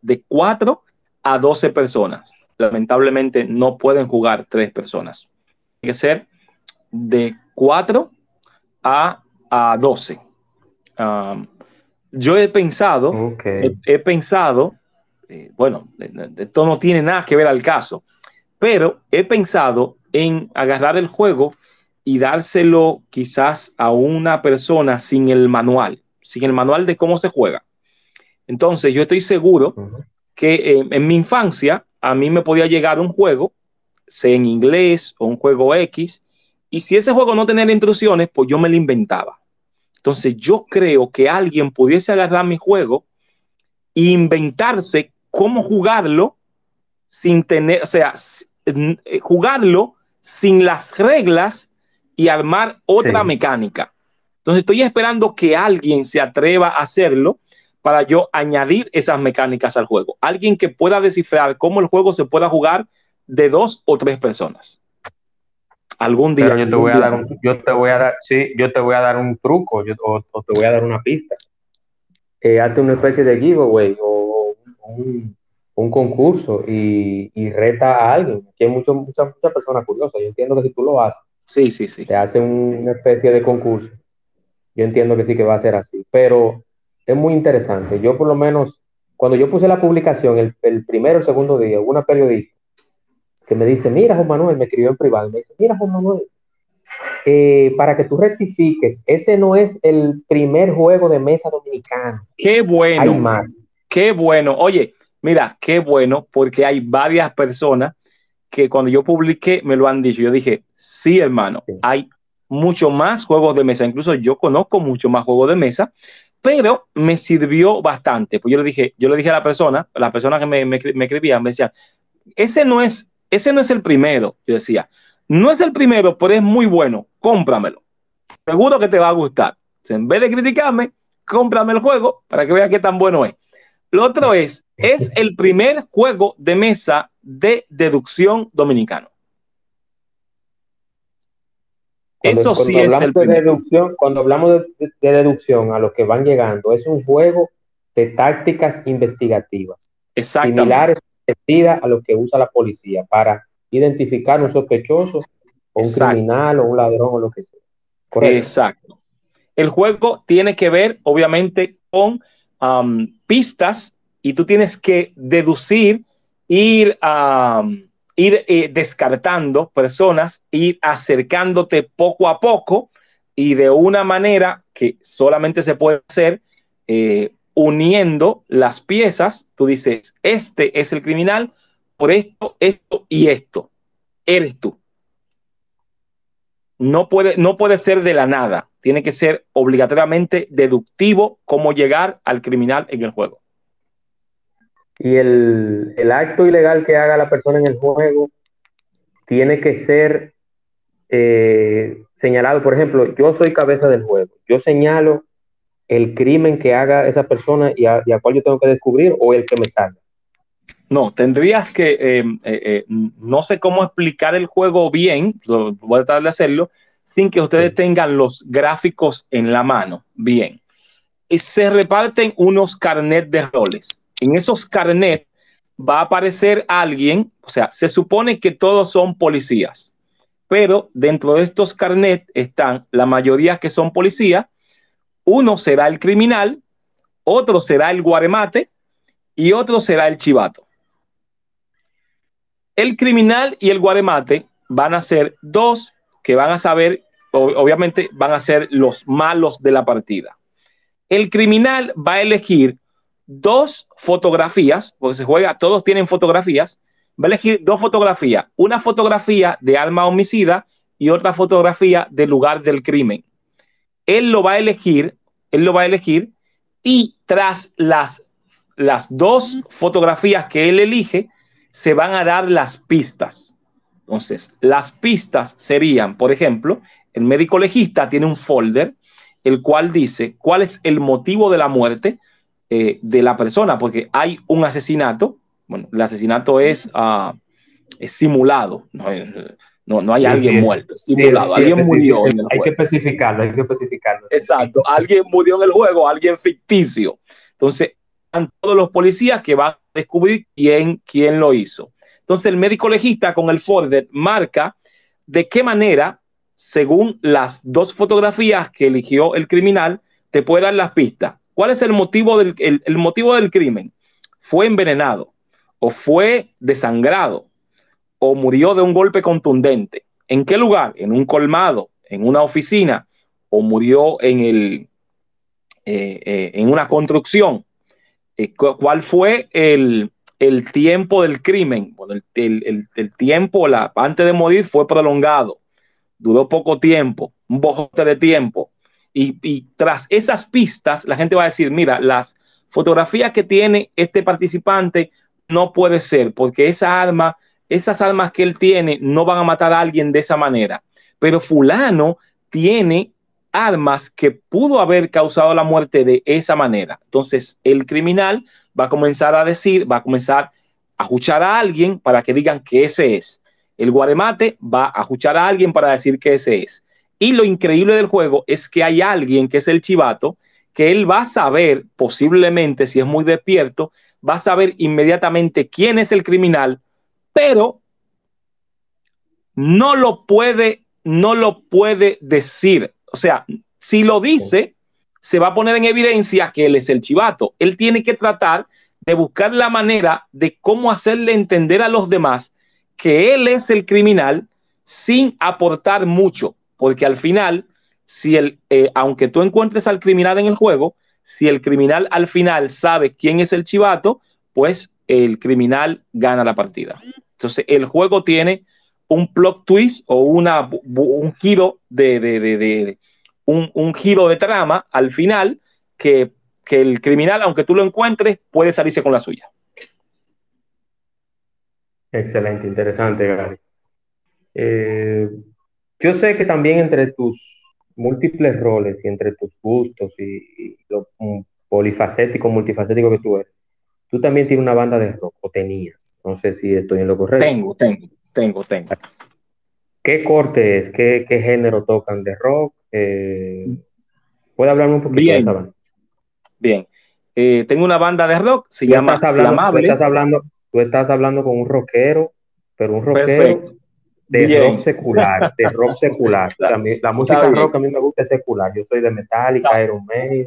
de 4 a 12 personas. Lamentablemente no pueden jugar tres personas. Tiene que ser de 4 a, a 12. Um, yo he pensado, he, he pensado, eh, bueno, esto no tiene nada que ver al caso, pero he pensado en agarrar el juego y dárselo quizás a una persona sin el manual, sin el manual de cómo se juega. Entonces, yo estoy seguro que eh, en mi infancia a mí me podía llegar un juego, sea en inglés o un juego X, y si ese juego no tenía instrucciones, pues yo me lo inventaba. Entonces yo creo que alguien pudiese agarrar mi juego e inventarse cómo jugarlo sin tener, o sea, eh, jugarlo sin las reglas y armar otra Sí. mecánica. Entonces estoy esperando que alguien se atreva a hacerlo para yo añadir esas mecánicas al juego. Alguien que pueda descifrar cómo el juego se pueda jugar de dos o tres personas. Algún día. Pero yo te voy a dar un, yo te voy a dar, sí, yo te voy a dar un truco yo- o, o te voy a dar una pista. Eh, hazte una especie de giveaway o un, un concurso y, y reta a alguien. Aquí hay mucho- muchas muchas personas curiosas. Yo entiendo que si tú lo haces, Sí, sí, sí. te hacen una especie de concurso. Yo entiendo que sí que va a ser así, pero es muy interesante. Yo por lo menos, cuando yo puse la publicación, el, el primero o el segundo día, una periodista que me dice, mira Juan Manuel, me escribió en privado, me dice, mira Juan Manuel, eh, para que tú rectifiques, ese no es el primer juego de mesa dominicano, Qué hay bueno. más. Qué bueno. Oye, mira, qué bueno, porque hay varias personas que cuando yo publiqué me lo han dicho. Yo dije, sí, hermano, Sí. hay mucho más juegos de mesa. Incluso yo conozco mucho más juegos de mesa, pero me sirvió bastante. Pues yo le dije, yo le dije a la persona, a la persona que me, me, me escribía, me decía, ese no es, ese no es el primero. Yo decía, no es el primero, pero es muy bueno. Cómpramelo. Seguro que te va a gustar. En vez de criticarme, cómprame el juego para que veas qué tan bueno es. Lo otro es, es el primer juego de mesa de deducción dominicano. Cuando, Eso sí es el de deducción, cuando hablamos de, de- de deducción a los que van llegando, es un juego de tácticas investigativas, similares a lo que usa la policía para identificar un sospechoso o un Exacto. criminal o un ladrón o lo que sea. Correcto. Exacto. El juego tiene que ver, obviamente, con um, pistas y tú tienes que deducir, ir, um, ir eh, descartando personas, ir acercándote poco a poco y de una manera que solamente se puede hacer eh, uniendo las piezas. Tú dices, este es el criminal por esto, esto y esto. Eres tú. No puede, no puede ser de la nada. Tiene que ser obligatoriamente deductivo cómo llegar al criminal en el juego. Y el, el acto ilegal que haga la persona en el juego tiene que ser eh, señalado. Por ejemplo, yo soy cabeza del juego. Yo señalo el crimen que haga esa persona y a, y a cuál yo tengo que descubrir o el que me salga. No, tendrías que, eh, eh, eh, no sé cómo explicar el juego bien, voy a tratar de hacerlo, sin que ustedes Sí. tengan los gráficos en la mano. Bien. Y se reparten unos carnet de roles. En esos carnet va a aparecer alguien, o sea, se supone que todos son policías, pero dentro de estos carnet están la mayoría que son policías, uno será el criminal, otro será el guaremate y otro será el chivato. El criminal y el guaremate van a ser dos que van a saber, obviamente van a ser los malos de la partida. El criminal va a elegir dos fotografías, porque se juega, todos tienen fotografías, va a elegir dos fotografías, una fotografía de arma homicida y otra fotografía del lugar del crimen. Él lo va a elegir, él lo va a elegir y tras las, las dos fotografías que él elige, se van a dar las pistas. Entonces, las pistas serían, por ejemplo, el médico legista tiene un folder, el cual dice cuál es el motivo de la muerte eh, de la persona, porque hay un asesinato, bueno, el asesinato es, uh, es simulado, no, no, no hay Sí, alguien sí. muerto, simulado, Sí, alguien murió en el Hay juego. que especificarlo, hay que especificarlo. Exacto, alguien murió en el juego, alguien ficticio. Entonces, están todos los policías que van a descubrir quién, quién lo hizo. Entonces, el médico legista con el folder marca de qué manera, según las dos fotografías que eligió el criminal, te puede dar las pistas. ¿Cuál es el motivo del, el- el motivo del crimen? ¿Fue envenenado? ¿O fue desangrado? ¿O murió de un golpe contundente? ¿En qué lugar? ¿En un colmado? ¿En una oficina? ¿O murió en, el, eh, eh, en una construcción? Eh, cu- ¿Cuál fue el, el tiempo del crimen? Bueno, el, el- el- tiempo antes de morir fue prolongado, duró poco tiempo, un bojote de tiempo. Y, y tras esas pistas, la gente va a decir, mira, las fotografías que tiene este participante no puede ser, porque esa arma, esas armas que él tiene no van a matar a alguien de esa manera. Pero fulano tiene armas que pudo haber causado la muerte de esa manera. Entonces, el criminal va a comenzar a decir, va a comenzar a escuchar a alguien para que digan que ese es. El guaremate va a escuchar a alguien para decir que ese es. Y lo increíble del juego es que hay alguien que es el chivato, que él va a saber, posiblemente, si es muy despierto, va a saber inmediatamente quién es el criminal, pero no lo puede, no lo puede decir. O sea, si lo dice, se va a poner en evidencia que él es el chivato. Él tiene que tratar de buscar la manera de cómo hacerle entender a los demás que él es el criminal sin aportar mucho, porque al final, si el, eh, aunque tú encuentres al criminal en el juego, si el criminal al final sabe quién es el chivato, pues el criminal gana la partida. Entonces, el juego tiene un plot twist o una, un giro de, un, giro de trama al final que, el criminal, aunque tú lo encuentres, puede salirse con la suya. Excelente, interesante, Gary. Eh, yo sé que también entre tus múltiples roles y entre tus gustos y, y lo um, polifacético, multifacético que tú eres, tú también tienes una banda de rock, o tenías. No sé si estoy en lo correcto. Tengo, tengo, tengo, tengo. ¿Qué corte es? ¿Qué, qué género tocan de rock? Eh, ¿Puede hablar un poquito Bien. de esa banda? Bien. Eh, tengo una banda de rock, se tú llama estás hablando, tú estás, hablando, tú estás hablando con un rockero, pero un rockero Perfecto. de Bien. rock secular, de rock secular. O sea, la música rock a mí me gusta secular. Yo soy de Metallica, Está- Iron Maiden.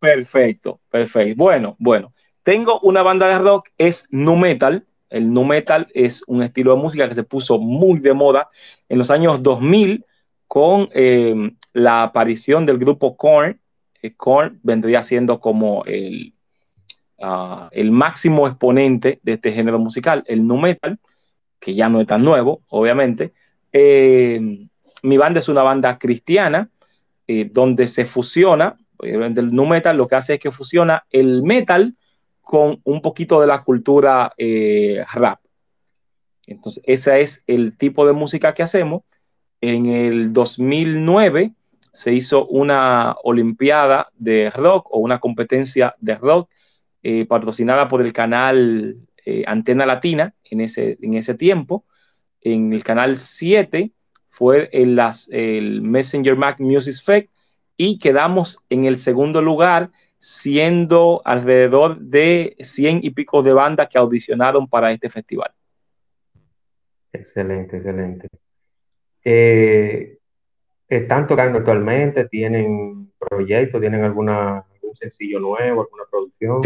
Perfecto, perfecto. Bueno, bueno. Tengo una banda de rock, es nu metal. El nu metal es un estilo de música que se puso muy de moda en los años 2000 con eh, la aparición del grupo Korn. Eh, Korn vendría siendo como el, ah, el máximo exponente de este género musical, el nu metal, que ya no es tan nuevo, obviamente. Eh, mi banda es una banda cristiana eh, donde se fusiona, el nu metal lo que hace es que fusiona el metal con un poquito de la cultura eh, rap. Entonces, ese es el tipo de música que hacemos. En el 2009 se hizo una olimpiada de rock o una competencia de rock eh, patrocinada por el canal eh, Antena Latina en ese, en ese tiempo. En el canal 7 fue el, el Messenger Mac Music Fest y quedamos en el segundo lugar siendo alrededor de 100 y pico de bandas que audicionaron para este festival. Excelente, excelente. Eh, ¿Están tocando actualmente? ¿Tienen proyectos? ¿Tienen alguna, algún sencillo nuevo, alguna producción?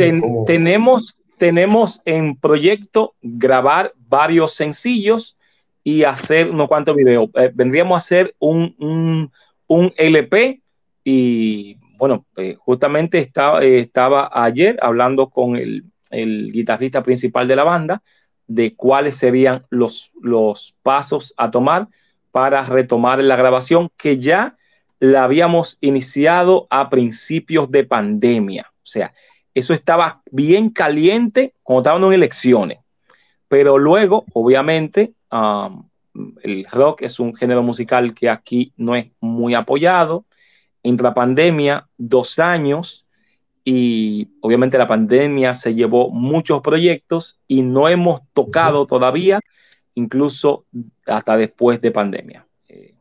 tenemos, tenemos en proyecto grabar varios sencillos y hacer unos cuantos videos. Eh, vendríamos a hacer un, un, un LP y bueno, eh, justamente estaba, eh, estaba ayer hablando con el, guitarrista principal de la banda de cuáles serían los, los pasos a tomar para retomar la grabación que ya la habíamos iniciado a principios de pandemia. O sea, eso estaba bien caliente cuando estaban en elecciones. Pero luego, obviamente, um, el rock es un género musical que aquí no es muy apoyado. Entra la pandemia, dos años, y obviamente la pandemia se llevó muchos proyectos y no hemos tocado todavía, incluso hasta después de pandemia. Eh,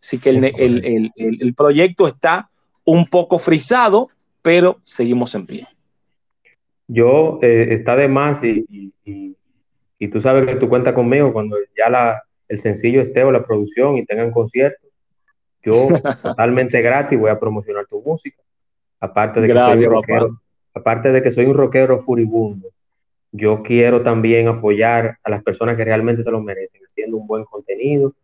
así que el, proyecto está un poco frisado, pero seguimos en pie. Yo eh, está de más y, y, tú sabes que tú cuentas conmigo cuando ya la, el sencillo esté o la producción y tengan concierto, yo totalmente gratis voy a promocionar tu música. Aparte de que soy un rockero, aparte de que soy un rockero furibundo, yo quiero también apoyar a las personas que realmente se lo merecen, haciendo un buen contenido,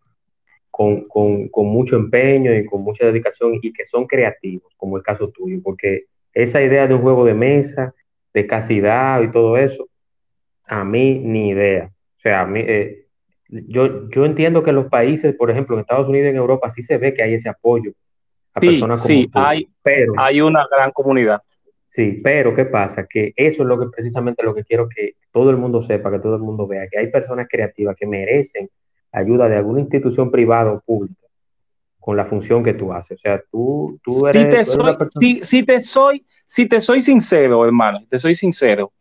con, con, con, mucho empeño y con mucha dedicación y que son creativos, como el caso tuyo, porque esa idea de un juego de mesa, de casidad y todo eso, a mí ni idea. O sea, a mí, eh, yo, yo entiendo que en los países, por ejemplo, en Estados Unidos y en Europa, sí se ve que hay ese apoyo a personas como sí, hay, pero, hay una gran comunidad. Sí, pero ¿qué pasa? Que eso es lo que precisamente lo que quiero que todo el mundo sepa, que todo el mundo vea, que hay personas creativas que merecen ayuda de alguna institución privada o pública con la función que tú haces. O sea, tú, tú eres... Si te, soy, si, te soy, si te soy sincero, hermano, te soy sincero,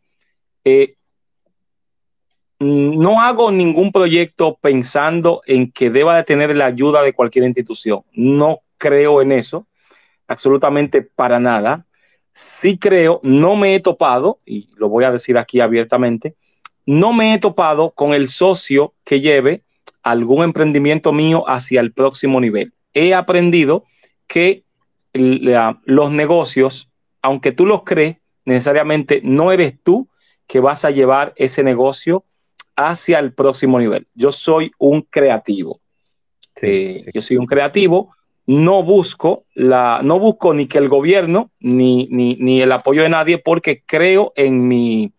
eh, no hago ningún proyecto pensando en que deba de tener la ayuda de cualquier institución. No creo en eso, absolutamente para nada. Sí creo, no me he topado, y lo voy a decir aquí abiertamente, no me he topado con el socio que lleve algún emprendimiento mío hacia el próximo nivel. He aprendido que los negocios, aunque tú los crees, necesariamente no eres tú que vas a llevar ese negocio hacia el próximo nivel. Yo soy un creativo. Eh, yo soy un creativo. No busco, la, no busco ni que el gobierno ni, ni, el apoyo de nadie porque creo en mi,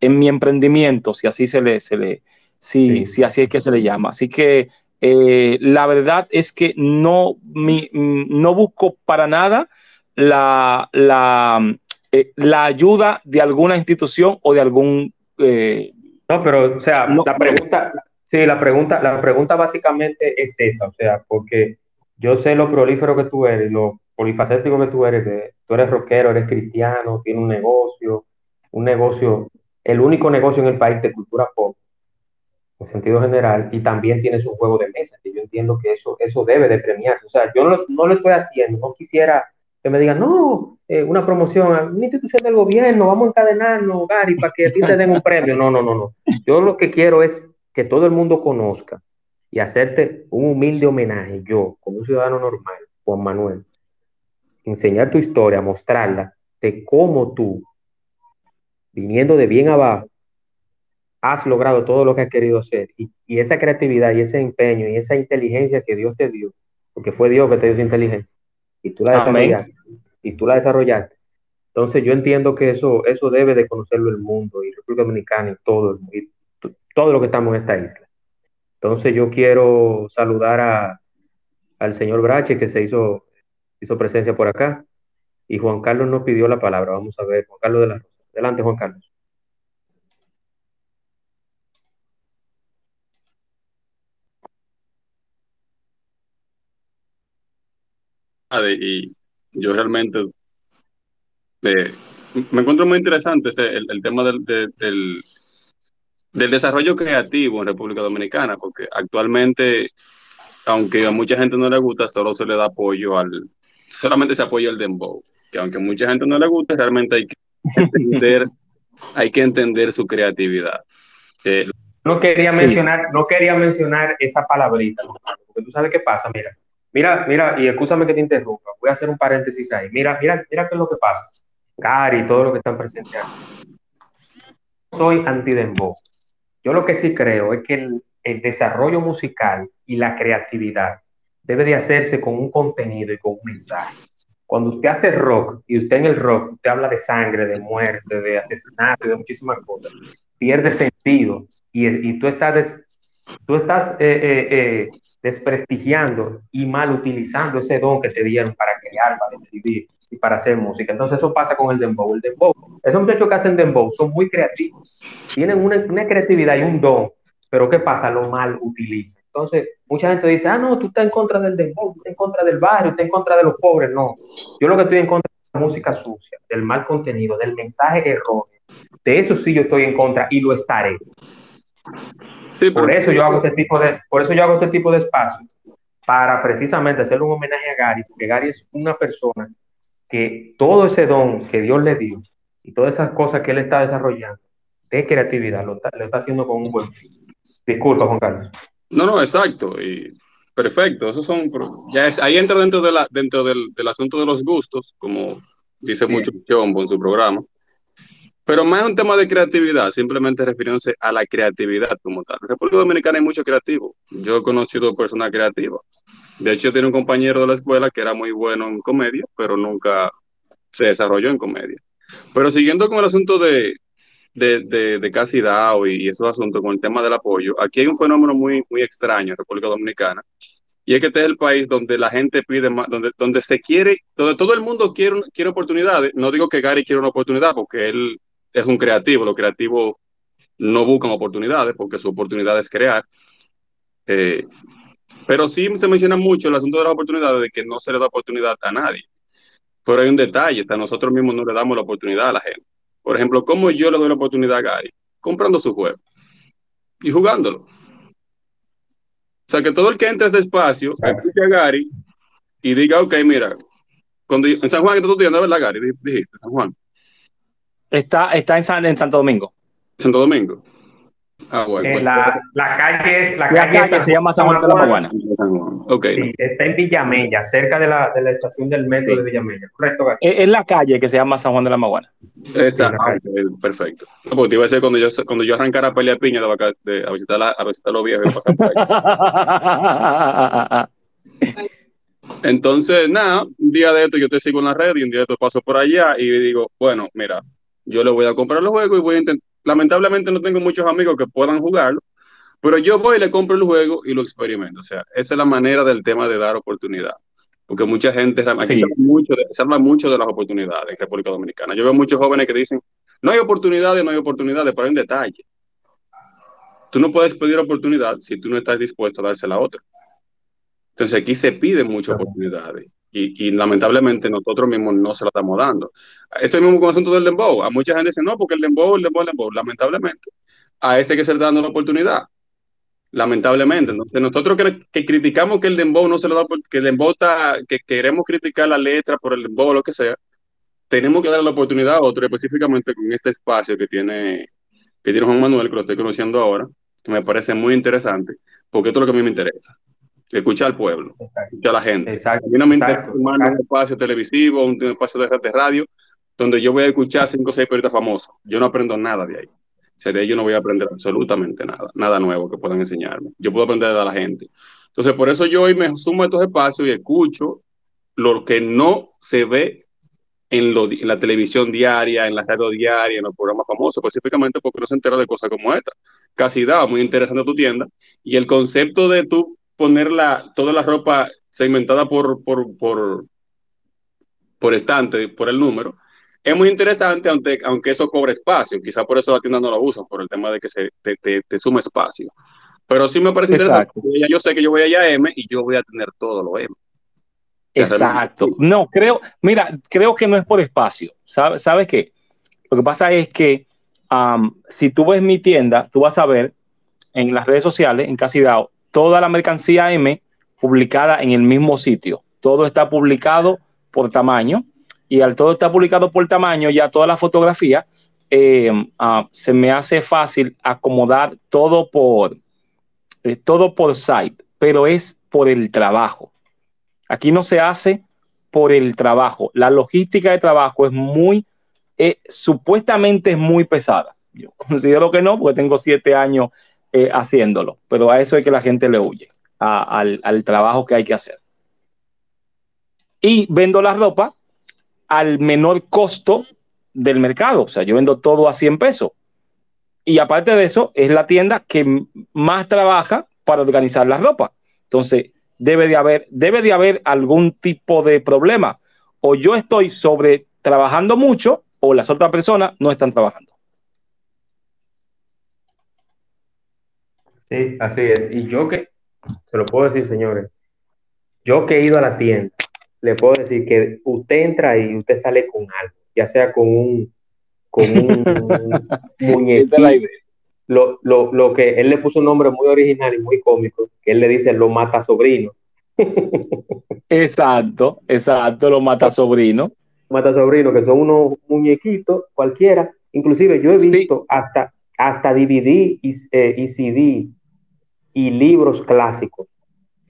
en mi emprendimiento, si así se le, se le si, si así es que se le llama. Así que eh, la verdad es que no, mi, no busco para nada la, la, eh, la, ayuda de alguna institución o de algún no, pero, o sea, la pregunta, sí, la pregunta, la pregunta básicamente es esa, o sea, porque yo sé lo prolífero que tú eres, lo polifacético que tú eres, que tú eres rockero, eres cristiano, tienes un negocio, un negocio, el único negocio en el país de cultura pop, en sentido general, y también tienes un juego de mesa, que yo entiendo que eso, eso debe de premiarse. O sea, yo no, no lo estoy haciendo, no quisiera que me digan, no, eh, una promoción a una institución del gobierno, vamos a encadenarnos, Gary, para que a ti te den un premio. No, no, no, no. Yo lo que quiero es que todo el mundo conozca y hacerte un humilde homenaje, yo, como un ciudadano normal, Juan Manuel, enseñar tu historia, mostrarla de cómo tú, viniendo de bien abajo, has logrado todo lo que has querido hacer y, y esa creatividad y ese empeño y esa inteligencia que Dios te dio, porque fue Dios que te dio esa inteligencia y tú la desarrollaste. Y tú la desarrollaste. Entonces yo entiendo que eso, eso debe de conocerlo el mundo y República Dominicana y todo, y todo lo que estamos en esta isla. Entonces yo quiero saludar a, al señor Brache que se hizo, hizo presencia por acá y Juan Carlos nos pidió la palabra. Vamos a ver, Juan Carlos de la Rosa. Adelante, Juan Carlos. Y yo realmente eh, me encuentro muy interesante ese, el, tema del, del, desarrollo creativo en República Dominicana, porque actualmente, aunque a mucha gente no le gusta, solo se le da apoyo al, solamente se apoya el dembow. que aunque mucha gente no le guste, realmente hay que entender, hay que entender su creatividad. Eh, no quería mencionar, no quería mencionar esa palabrita, porque tú sabes qué pasa, mira, mira, mira, y escúchame que te interrumpa, voy a hacer un paréntesis ahí. Mira, mira, mira qué es lo que pasa. Gary todo lo que están presentes Soy anti-dembow. Yo lo que sí creo es que el, desarrollo musical y la creatividad debe de hacerse con un contenido y con un mensaje. Cuando usted hace rock y usted en el rock, usted habla de sangre, de muerte, de asesinato de muchísimas cosas, pierde sentido y, y tú estás, tú estás eh, eh, eh, desprestigiando y mal utilizando ese don que te dieron para crear, para escribir y para hacer música. Entonces eso pasa con el dembow. El dembow, esos muchachos que hacen dembow son muy creativos, tienen una, una creatividad y un don, pero ¿qué pasa? Lo mal utilizan. Entonces, mucha gente dice, ah, no, tú estás en contra del dembow, tú estás en contra del barrio, estás en contra de los pobres. No, yo lo que estoy en contra es de la música sucia, del mal contenido, del mensaje erróneo. De eso sí yo estoy en contra y lo estaré. Sí, por eso yo hago este tipo de, por eso yo hago este tipo de espacio, para precisamente hacerle un homenaje a Gary, porque Gary es una persona que todo ese don que Dios le dio y todas esas cosas que él está desarrollando de creatividad lo está, lo está haciendo con un buen fin. Disculpa, Juan Carlos. No, no, exacto. Y perfecto. Esos son, ya es, ahí entra dentro, de la, dentro del, del asunto de los gustos, como dice mucho Chombo en su programa. Pero más un tema de creatividad, simplemente refiriéndose a la creatividad como tal. En República Dominicana hay mucho creativo. Yo he conocido personas creativas. De hecho, tiene un compañero de la escuela que era muy bueno en comedia, pero nunca se desarrolló en comedia. Pero siguiendo con el asunto de, de, de, de casi DAO y, esos asuntos con el tema del apoyo, aquí hay un fenómeno muy, muy extraño en República Dominicana, y es que este es el país donde la gente pide más, donde, donde se quiere, donde todo el mundo quiere, quiere oportunidades. No digo que Gary quiere una oportunidad, porque él es un creativo, los creativos no buscan oportunidades, porque su oportunidad es crear. Eh, pero sí se menciona mucho el asunto de las oportunidades, de que no se le da oportunidad a nadie. Pero hay un detalle, hasta nosotros mismos no le damos la oportunidad a la gente. Por ejemplo, ¿cómo yo le doy la oportunidad a Gary? Comprando su juego y jugándolo. O sea, que todo el que entre a ese espacio, escuche a Gary y diga, ok, mira, cuando, en San Juan que tú estudiando, ¿verdad, Gary? Dijiste, San Juan. Está, está en, San, en Santo Domingo. Santo Domingo. Ah, bueno, pues, la, la, calle es la, la calle, calle se llama San Juan de la Maguana. Okay. Sí, está en Villamella, cerca de la, de la estación del metro sí. de Villamella. Correcto. Es, es, la calle que se llama San Juan de la Maguana. Exacto, sí, perfecto. Porque te iba a decir cuando yo cuando yo arrancara a pelear piña de, de, a visitar la, a visitar los viejos pasar por ahí. Entonces, nada, un día de esto yo te sigo en la red y un día de esto paso por allá y digo, bueno, mira, yo le voy a comprar los juegos y voy a intentar. Lamentablemente no tengo muchos amigos que puedan jugarlo, pero yo voy y le compro el juego y lo experimento. O sea, esa es la manera del tema de dar oportunidad. Porque mucha gente, aquí sí. se, habla mucho de, se habla mucho de las oportunidades en República Dominicana. Yo veo muchos jóvenes que dicen, no hay oportunidades, no hay oportunidades, pero hay un detalle. Tú no puedes pedir oportunidad si tú no estás dispuesto a dársela a otro. Entonces aquí se piden muchas oportunidades y, lamentablemente nosotros mismos no se la estamos dando. Ese mismo con el asunto del dembow. A mucha gente dice, no, porque el dembow, el dembow, el dembow. Lamentablemente, a ese que se le está dando la oportunidad. Lamentablemente. Entonces, nosotros que, que, criticamos que el dembow no se le da, que el dembow está, que queremos criticar la letra por el dembow o lo que sea, tenemos que darle la oportunidad a otro, específicamente con este espacio que tiene, que tiene Juan Manuel, que lo estoy conociendo ahora, que me parece muy interesante, porque esto es lo que a mí me interesa escuchar al pueblo, exacto. escuchar a la gente. Exacto. A mí no me interesa un espacio televisivo, un espacio de, radio, donde yo voy a escuchar cinco o seis periodistas famosos. Yo no aprendo nada de ahí. O sea, de ellos no voy a aprender absolutamente nada, nada nuevo que puedan enseñarme. Yo puedo aprender de la gente. Entonces, por eso yo hoy me sumo a estos espacios y escucho lo que no se ve en, lo, en la televisión diaria, en la radio diaria, en los programas famosos, específicamente porque no se entera de cosas como esta. Casi da, muy interesante tu tienda. Y el concepto de tu poner la, toda la ropa segmentada por, por, por, por estante, por el número, es muy interesante, aunque, aunque eso cobre espacio. Quizá por eso la tienda no lo usa, por el tema de que se te, te, te suma espacio. Pero sí me parece interesante. Ya yo sé que yo voy allá a M y yo voy a tener todo lo M. Exacto. No, creo, mira, creo que no es por espacio. ¿Sabes, ¿Sabes qué? Lo que pasa es que um, si tú ves mi tienda, tú vas a ver en las redes sociales, en Casidao, toda la mercancía M publicada en el mismo sitio. Todo está publicado por tamaño y al todo estar publicado por tamaño, ya toda la fotografía, eh, ah, se me hace fácil acomodar todo por, eh, todo por site, pero es por el trabajo. Aquí no se hace por el trabajo. La logística de trabajo es muy, eh, supuestamente es muy pesada. Yo considero que no, porque tengo siete años haciéndolo, pero a eso es que la gente le huye, al, al trabajo que hay que hacer. Y vendo la ropa al menor costo del mercado. O sea, yo vendo todo a 100 pesos. Y aparte de eso, es la tienda que más trabaja para organizar la ropa. Entonces, debe de haber, debe de haber algún tipo de problema. O yo estoy sobre trabajando mucho o las otras personas no están trabajando. Sí, así es. Y yo que, se lo puedo decir, señores, yo que he ido a la tienda le puedo decir que usted entra y usted sale con algo, ya sea con un, con un muñequito. Lo, lo, lo, que él le puso un nombre muy original y muy cómico, que él le dice lo mata sobrino. exacto, exacto, lo mata sobrino. Mata sobrino, que son unos muñequitos cualquiera. Inclusive yo he visto hasta, hasta DVD y, eh, y CD y libros clásicos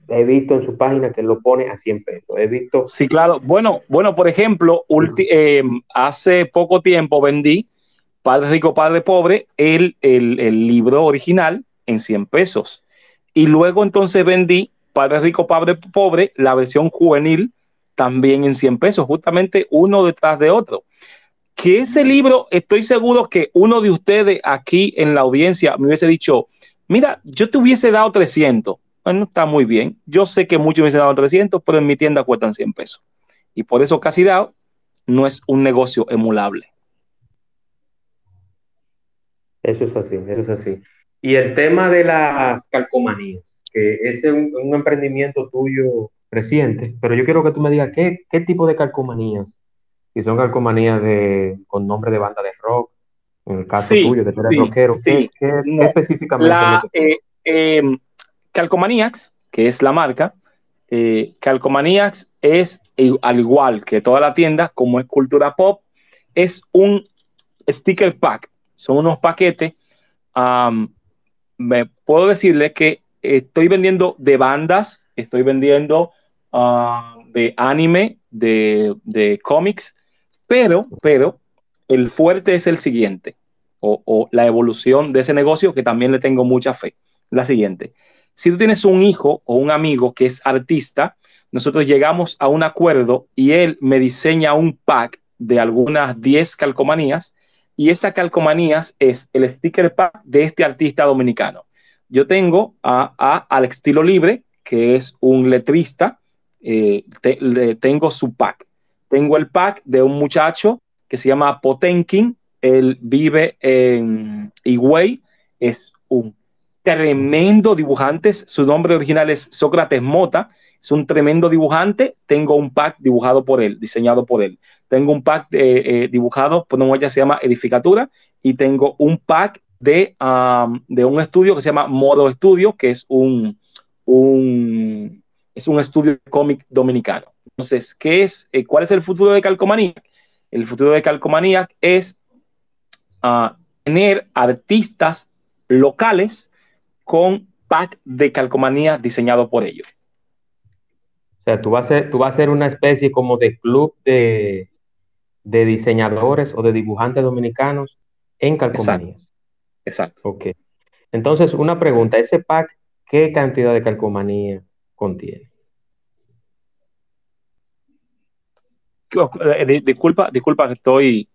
he visto en su página que lo pone a 100 pesos. He visto. Sí, claro. Bueno, bueno, por ejemplo, eh, hace poco tiempo vendí Padre Rico, Padre Pobre, el, el, libro original en 100 pesos. Y luego entonces vendí Padre Rico, Padre Pobre, la versión juvenil, también en 100 pesos, justamente uno detrás de otro. Que ese libro, estoy seguro que uno de ustedes aquí en la audiencia me hubiese dicho, mira, yo te hubiese dado 300 bueno, está muy bien. Yo sé que muchos me han dado 300, pero en mi tienda cuestan 100 pesos. Y por eso casi dado no es un negocio emulable. Eso es así, eso es así. Y el tema de las calcomanías, que es un, emprendimiento tuyo reciente, pero yo quiero que tú me digas qué, qué tipo de calcomanías. Si son calcomanías de, con nombre de banda de rock, en el caso tuyo, de ser rockero, ¿qué, específicamente? Eh, em, Calcomaniacs, que es la marca, eh, Calcomaniacs es al igual que toda la tienda, como es cultura pop, es un sticker pack, son unos paquetes. me puedo decirle que estoy vendiendo de bandas, estoy vendiendo ah, de anime, de, de cómics, pero, pero el fuerte es el siguiente, o, la evolución de ese negocio que también le tengo mucha fe. La siguiente, si tú tienes un hijo o un amigo que es artista, nosotros llegamos a un acuerdo y él me diseña un pack de algunas 10 calcomanías y esas calcomanías es el sticker pack de este artista dominicano. Yo tengo a, al estilo libre, que es un letrista, eh, tengo su pack. Tengo el pack de un muchacho que se llama Potenkin, él vive en Higüey, es un tremendo dibujante. Su nombre original es Sócrates Mota. Es un tremendo dibujante. Tengo un pack dibujado por él, diseñado por él. Tengo un pack eh, dibujado por una se llama Edificatura. Y tengo un pack de, de un estudio que se llama Modo Estudio, que es un, un, es un estudio cómic dominicano. Entonces, ¿qué es, eh, ¿cuál es el futuro de Calcomanía? El futuro de Calcomanía es ah, tener artistas locales con pack de calcomanía diseñado por ellos. O sea, tú vas a ser, tú vas a ser una especie como de club de, de diseñadores o de dibujantes dominicanos en calcomanías. Exacto. Ok. Entonces, una pregunta, ¿ese pack qué cantidad de calcomanía contiene? Disculpa, disculpa que estoy...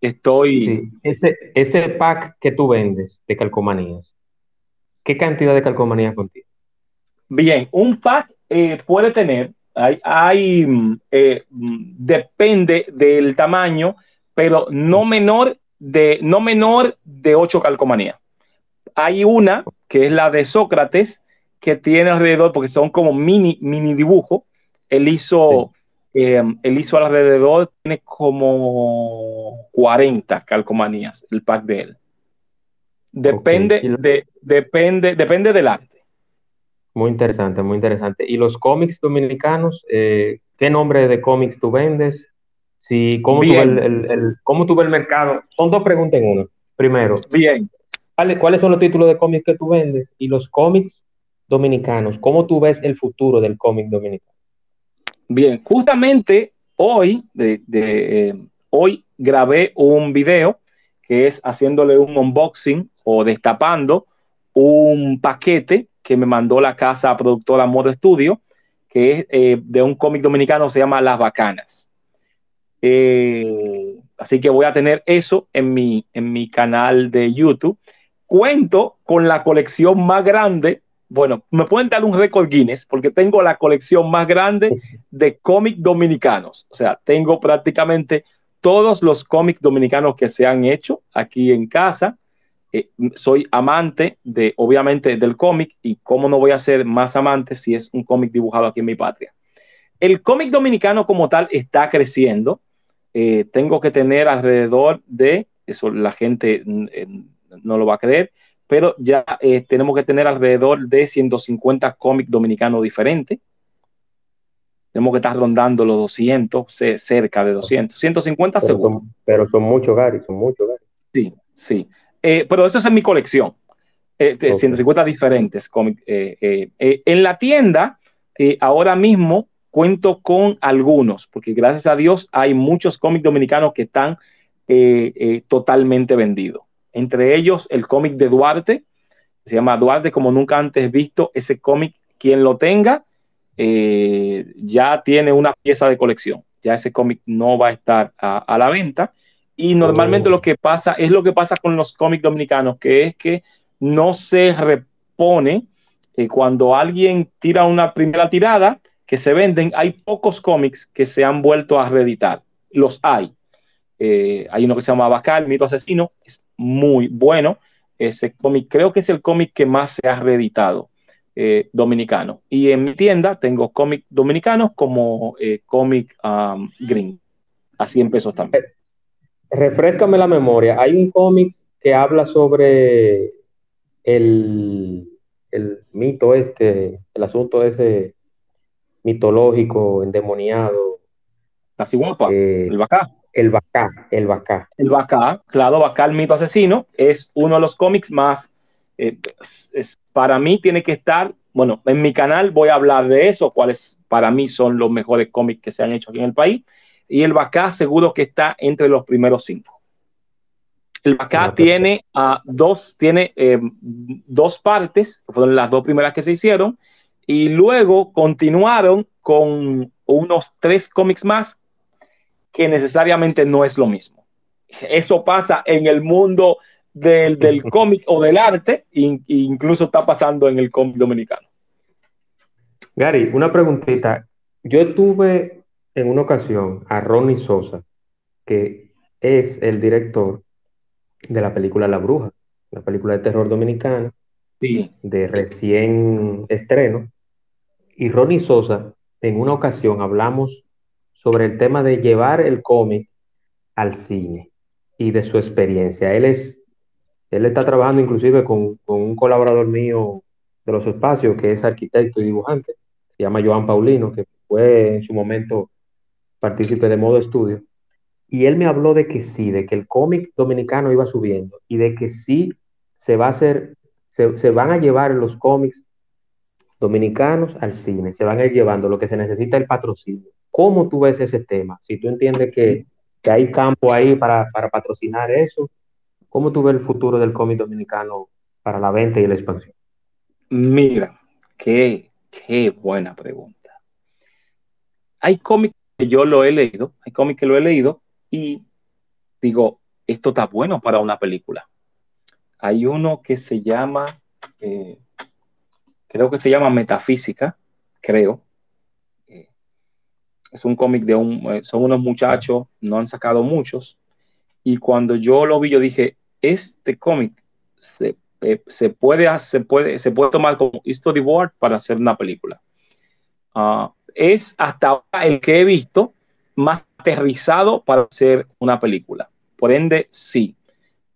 estoy... ese, ese pack que tú vendes de calcomanías, ¿Qué cantidad de calcomanías contiene? Bien, un pack eh, puede tener, hay, mm, eh, mm, depende del tamaño, pero no menor de, no menor de 8 calcomanías. Hay una, que es la de Sócrates, que tiene alrededor, porque son como mini, mini dibujo, él hizo, em, hizo alrededor, tiene como 40 calcomanías, el pack de él. Depende, de, depende, depende del arte. Muy interesante, muy interesante. ¿Y los cómics dominicanos? Eh, ¿Qué nombre de cómics tú vendes? Si, ¿cómo, tú ves el, el, el, ¿Cómo tú ves el mercado? Son dos preguntas en una. Primero, Bien. ¿cuáles, ¿cuáles son los títulos de cómics que tú vendes? Y los cómics dominicanos, ¿cómo tú ves el futuro del cómic dominicano? Bien, justamente hoy, de, eh, hoy grabé un video que es haciéndole un unboxing o destapando un paquete que me mandó la casa productora Modo Studio, que es eh, de un cómic dominicano, se llama Las Bacanas. Eh, así que voy a tener eso en mi, en mi canal de YouTube. Cuento con la colección más grande. Bueno, me pueden dar un récord Guinness porque tengo la colección más grande de cómics dominicanos. O sea, tengo prácticamente todos los cómics dominicanos que se han hecho aquí en casa. Eh, soy amante de, obviamente, del cómic y cómo no voy a ser más amante si es un cómic dibujado aquí en mi patria. El cómic dominicano como tal está creciendo. Eh, tengo que tener alrededor de, eso la gente eh, no lo va a creer, pero ya eh, tenemos que tener alrededor de 150 cómics dominicanos diferentes. Tenemos que estar rondando los 200, cerca de 200, 150 pero segundos. Son, pero son muchos, Gary, son muchos, Gary. Sí, sí. Eh, pero eso es en mi colección. Eh, okay. 150 diferentes cómics. Eh, en la tienda, ahora mismo cuento con algunos, porque gracias a Dios hay muchos cómics dominicanos que están totalmente vendidos. Entre ellos, el cómic de Duarte, se llama Duarte como nunca antes visto. Ese cómic, quien lo tenga, eh, ya tiene una pieza de colección. Ya ese cómic no va a estar a, a la venta. Y normalmente oh. lo que pasa es lo que pasa con los cómics dominicanos, que es que no se repone eh, cuando alguien tira una primera tirada que se venden. Hay pocos cómics que se han vuelto a reeditar. Los hay. Eh, hay uno que se llama Bacal, Mito Asesino, es muy bueno. Ese cómic creo que es el cómic que más se ha reeditado eh, dominicano. Y en mi tienda tengo cómics dominicanos como eh, cómic um, green. Así empezó también. Refrescame la memoria. Hay un cómic que habla sobre el, el mito este, el asunto ese mitológico, endemoniado. La ciguapa, eh, el bacá. El Bacá, el Bacá. El Bacá, claro, Bacá, el mito asesino, es uno de los cómics más, eh, es, es, para mí tiene que estar, bueno, en mi canal voy a hablar de eso, cuáles para mí son los mejores cómics que se han hecho aquí en el país, y el Bacá seguro que está entre los primeros cinco. El Bacá no, tiene, uh, dos, tiene eh, dos partes, fueron las dos primeras que se hicieron, y luego continuaron con unos tres cómics más que necesariamente no es lo mismo. Eso pasa en el mundo del, del cómic o del arte, e incluso está pasando en el cómic dominicano. Gary, una preguntita. Yo tuve en una ocasión a Ronnie Sosa, que es el director de la película La Bruja, la película de terror dominicana, sí. de recién estreno. Y Ronnie Sosa, en una ocasión hablamos sobre el tema de llevar el cómic al cine y de su experiencia. Él es, él está trabajando inclusive con, un colaborador mío de los espacios que es arquitecto y dibujante, se llama Joan Paulino, que fue en su momento partícipe de modo estudio. Y él me habló de que sí, de que el cómic dominicano iba subiendo y de que sí se va a hacer, se, se van a llevar los cómics dominicanos al cine, se van a ir llevando lo que se necesita el patrocinio. ¿Cómo tú ves ese tema? Si tú entiendes que, que hay campo ahí para, para, patrocinar eso, ¿cómo tú ves el futuro del cómic dominicano para la venta y la expansión? Mira, qué, qué buena pregunta. Hay cómics que yo lo he leído, hay cómics que lo he leído y digo, esto está bueno para una película. Hay uno que se llama, eh, creo que se llama Metafísica, creo, es un cómic de un, eh, son unos muchachos, no han sacado muchos, y cuando yo lo vi, yo dije, este cómic se, eh, se, puede, se, puede, se puede tomar como storyboard para hacer una película. Uh, es hasta ahora el que he visto más aterrizado para hacer una película. Por ende, sí,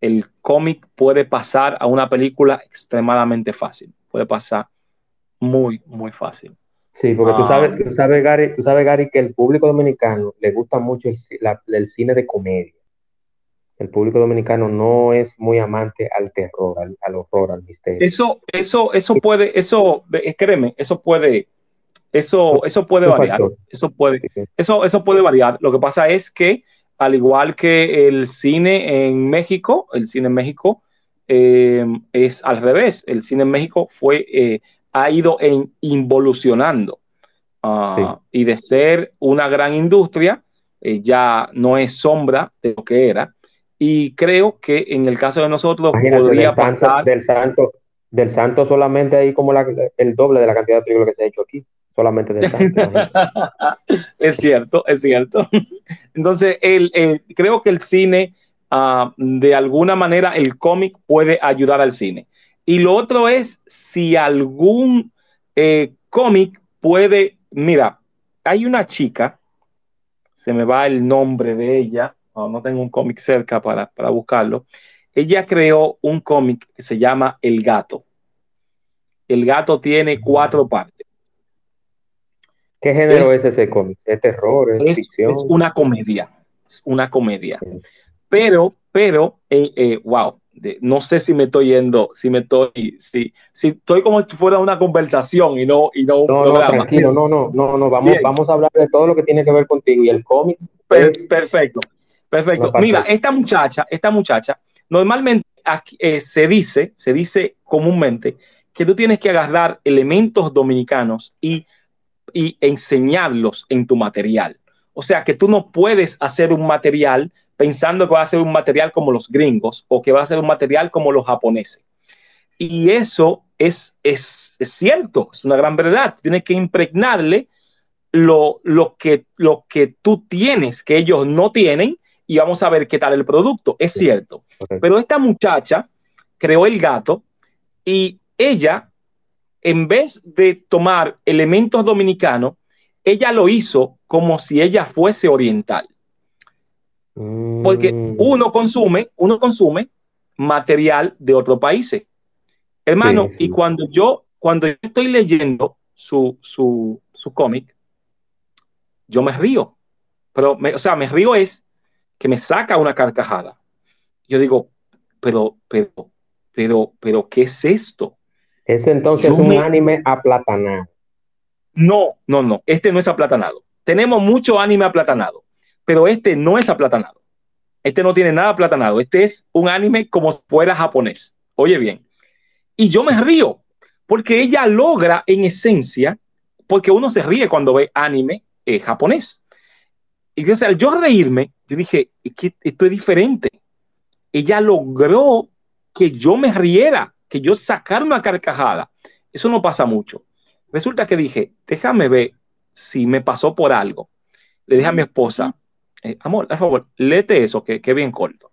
el cómic puede pasar a una película extremadamente fácil. Puede pasar muy, muy fácil. Sí, porque tú Ah. sabes, tú sabes, Gary, tú sabes, Gary, que el público dominicano le gusta mucho el, la- el cine de comedia. El público dominicano no es muy amante al terror, al, al horror, al misterio. Eso, eso, eso puede, eso, eh, créeme, eso puede, eso, eso puede variar. Eso puede, eso, eso puede variar. Lo que pasa es que, al igual que el cine en México, el cine en México eh, es al revés. El cine en México fue, eh, ha ido en, involucionando. Ah, Y de ser una gran industria, eh, ya no es sombra de lo que era. Y creo que en el caso de nosotros Imagínate, podría del santo, pasar. del santo, del santo solamente hay como la- el doble de la cantidad de películas que se ha hecho aquí. Solamente santo. es cierto, es cierto. Entonces, el, el- creo que el cine, ah, de alguna manera, el cómic puede ayudar al cine. Y lo otro es si algún eh, cómic puede, mira, hay una chica, se me va el nombre de ella, no, no tengo un cómic cerca para, para buscarlo. Ella creó un cómic que se llama El Gato. El Gato tiene cuatro partes. ¿Qué género Es- es, ese cómic? ¿Es terror? ¿Es, es, ficción? es una comedia, es una comedia. Sí. Pero, pero, eh, eh, wow, de- no sé si me estoy yendo, si me estoy, si, si estoy como si fuera una conversación y no, y no un No, no, tranquilo, no, no, no, no, vamos, Bien. vamos a hablar de todo lo que tiene que ver contigo y el cómic Per- perfecto, perfecto. Mira, esta muchacha, esta muchacha, normalmente aquí, eh, se dice, se dice comúnmente que tú tienes que agarrar elementos dominicanos y, y enseñarlos en tu material. O sea, que tú no puedes hacer un material pensando que va a ser un material como los gringos o que va a ser un material como los japoneses. Y eso es, es, es cierto, es una gran verdad. Tienes que impregnarle lo, lo, que, lo que tú tienes, que ellos no tienen, y vamos a ver qué tal el producto. Es cierto. Pero esta muchacha creó el gato y ella, en vez de tomar elementos dominicanos, ella lo hizo como si ella fuese oriental. Porque Mm, uno consume, uno consume material de otros países. Hermano, Sí, sí. y cuando yo, cuando yo estoy leyendo su, su, su cómic, yo me río. Pero, me- o sea, me río es que me saca una carcajada. Yo digo, pero, pero, pero, pero, ¿qué es esto? Ese entonces Yo es un me- anime aplatanado. No, no, no, este no es aplatanado. Tenemos mucho anime aplatanado, pero este no es aplatanado. Este no tiene nada aplatanado. Este es un anime como si fuera japonés. Oye bien. Y yo me río, porque ella logra en esencia, porque uno se ríe cuando ve anime eh, japonés. Y entonces al yo reírme, yo dije, esto es diferente. Ella logró que yo me riera, que yo sacara una carcajada. Eso no pasa mucho. Resulta que dije, déjame ver si me pasó por algo. Le dije a mi esposa, eh, amor, por favor, léete eso, que, que bien corto.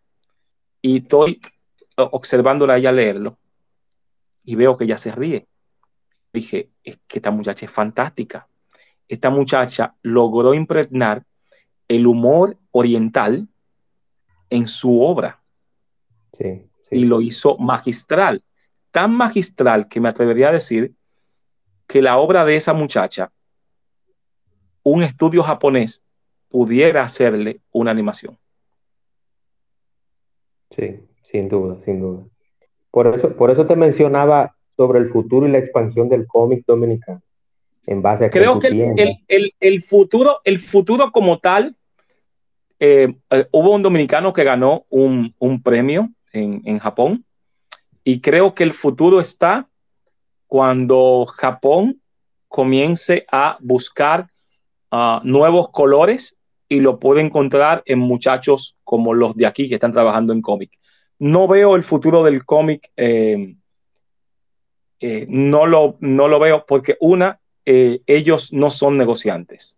Y estoy observándola a ella leerlo y veo que ella se ríe. Dije, es que esta muchacha es fantástica. Esta muchacha logró impregnar el humor oriental en su obra Sí, y sí. lo hizo magistral. Tan magistral que me atrevería a decir que la obra de esa muchacha, un estudio japonés pudiera hacerle una animación. Sí, sin duda, sin duda. Por eso, por eso te mencionaba sobre el futuro y la expansión del cómic dominicano. En base a Creo que el, el- el- futuro, el futuro como tal, eh, eh, hubo un dominicano que ganó un, un premio en, en Japón y creo que el futuro está cuando Japón comience a buscar ah, nuevos colores y lo puede encontrar en muchachos como los de aquí que están trabajando en cómic. No veo el futuro del cómic, eh, eh, no, lo, no lo veo porque una, eh, ellos no son negociantes.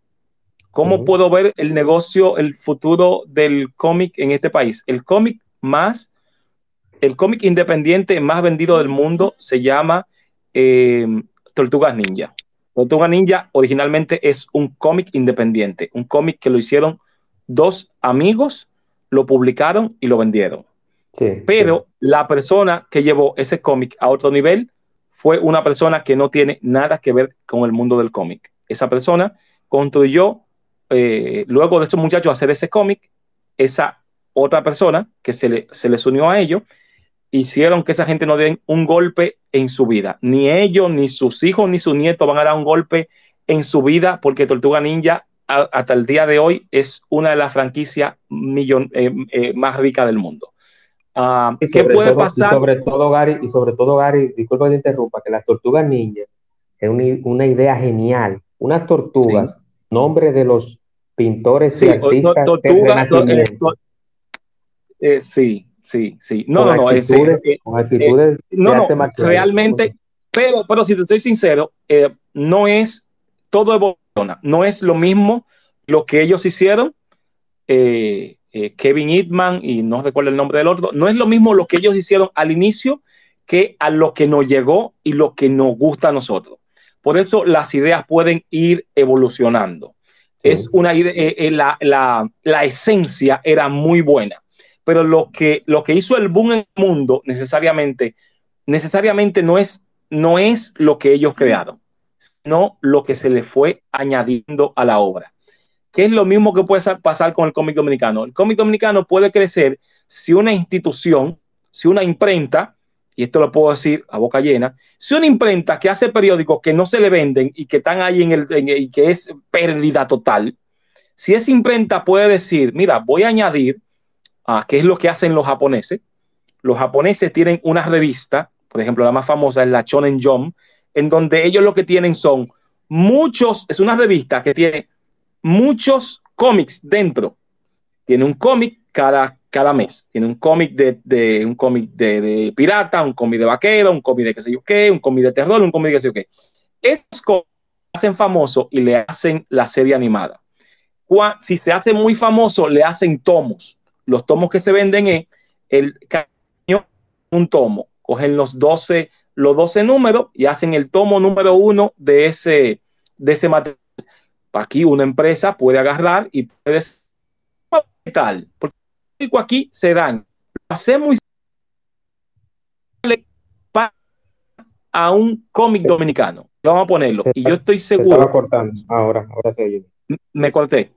¿Cómo puedo ver el negocio, el futuro del cómic en este país? El cómic más, el cómic independiente más vendido del mundo se llama Tortugas Ninja. Tortuga Ninja originalmente es un cómic independiente, un cómic que lo hicieron dos amigos, lo publicaron y lo vendieron. Sí, Pero la persona que llevó ese cómic a otro nivel fue una persona que no tiene nada que ver con el mundo del cómic. Esa persona construyó, eh, luego de estos muchachos hacer ese cómic, esa otra persona que se, le, se les unió a ellos, hicieron que esa gente no den un golpe en su vida. Ni ellos, ni sus hijos, ni sus nietos van a dar un golpe en su vida porque Tortuga Ninja hasta el día de hoy es una de las franquicias millon, eh, eh, más ricas del mundo. Uh, ¿Qué puede todo, pasar? Y sobre todo, Gary, y sobre todo, Gary, disculpa que te interrumpa, que las tortugas ninja es una, una idea genial. Unas tortugas, sí. nombre de los pintores sí, y artistas del eh, sí, sí, sí. No, con no, no. Actitudes, Es, con actitudes eh, no, no, realmente, pero, pero si te soy sincero, eh, no es todo evoluciona. No es lo mismo lo que ellos hicieron, eh, eh, Kevin Hitman y no recuerdo el nombre del otro, no es lo mismo lo que ellos hicieron al inicio que a lo que nos llegó y lo que nos gusta a nosotros. Por eso las ideas pueden ir evolucionando. Sí. Es una idea, eh, la, la, la, esencia era muy buena, pero lo que, lo que hizo el boom en el mundo necesariamente, necesariamente no es, no es lo que ellos crearon sino lo que se le fue añadiendo a la obra. Que es lo mismo que puede pasar con el cómic dominicano. El cómic dominicano puede crecer si una institución, si una imprenta, y esto lo puedo decir a boca llena, si una imprenta que hace periódicos que no se le venden y que están ahí en el, en, y que es pérdida total, si esa imprenta puede decir, mira, voy a añadir, qué es lo que hacen los japoneses, los japoneses tienen una revista, por ejemplo, la más famosa es la Shonen Jump, en donde ellos lo que tienen son muchos, es una revista que tiene muchos cómics dentro. Tiene un cómic cada, cada mes. Tiene un cómic de, de, un cómic de, de, pirata, un cómic de vaquero, un cómic de qué sé yo qué, un cómic de terror, un cómic de qué sé yo qué. Esos cómics hacen famoso y le hacen la serie animada. Si se hace muy famoso, le hacen tomos. Los tomos que se venden es el un tomo. Cogen los 12 los 12 números y hacen el tomo número uno de ese, de ese material. Aquí una empresa puede agarrar y puede tal, porque aquí se dan. Lo hacemos a un cómic dominicano. Vamos a ponerlo. y yo estoy seguro. Cortando. Ahora, ahora se oye. Me corté.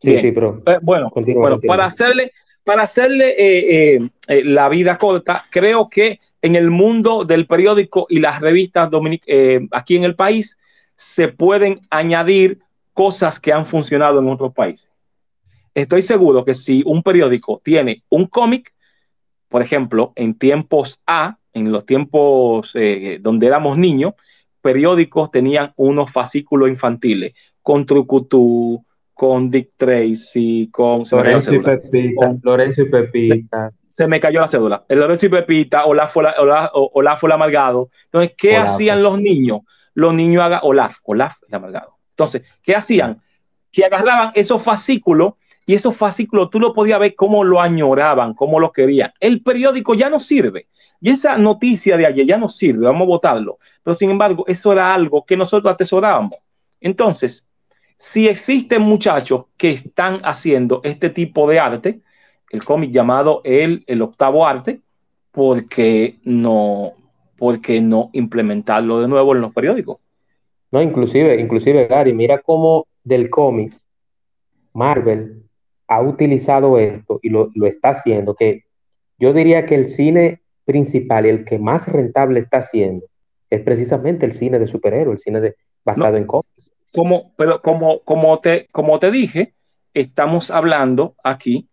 Sí, sí, pero. Eh, bueno, bueno para hacerle, para hacerle eh, eh, eh, la vida corta, creo que en el mundo del periódico y las revistas aquí en el país se pueden añadir cosas que han funcionado en otros países. Estoy seguro que si un periódico tiene un cómic, por ejemplo, en tiempos A, en los tiempos donde éramos niños, periódicos tenían unos fascículos infantiles con Trucutú, con Dick Tracy, con Lorenzo y Pepita, con, Lorenzo y Pepita. Se, se, me cayó la cédula. El Lorenzo y Pepita, Olaf, Olaf, Olaf, amargado. Entonces, ¿qué Olaf. hacían los niños? Los niños hagan Olaf, Olaf el amargado. Entonces, ¿qué hacían? Que agarraban esos fascículos y esos fascículos tú lo podías ver cómo lo añoraban, cómo lo querían. El periódico ya no sirve. Y esa noticia de ayer ya no sirve, vamos a votarlo. Pero sin embargo, eso era algo que nosotros atesorábamos. Entonces, si existen muchachos que están haciendo este tipo de arte, el cómic llamado el, el octavo arte, porque no, porque no implementarlo de nuevo en los periódicos? No, inclusive, inclusive Gary, mira cómo del cómic Marvel ha utilizado esto y lo, lo está haciendo, que yo diría que el cine principal y el que más rentable está haciendo es precisamente el cine de superhéroes, el cine de, basado no. en cómics como, pero como, como, te, como te dije, estamos hablando aquí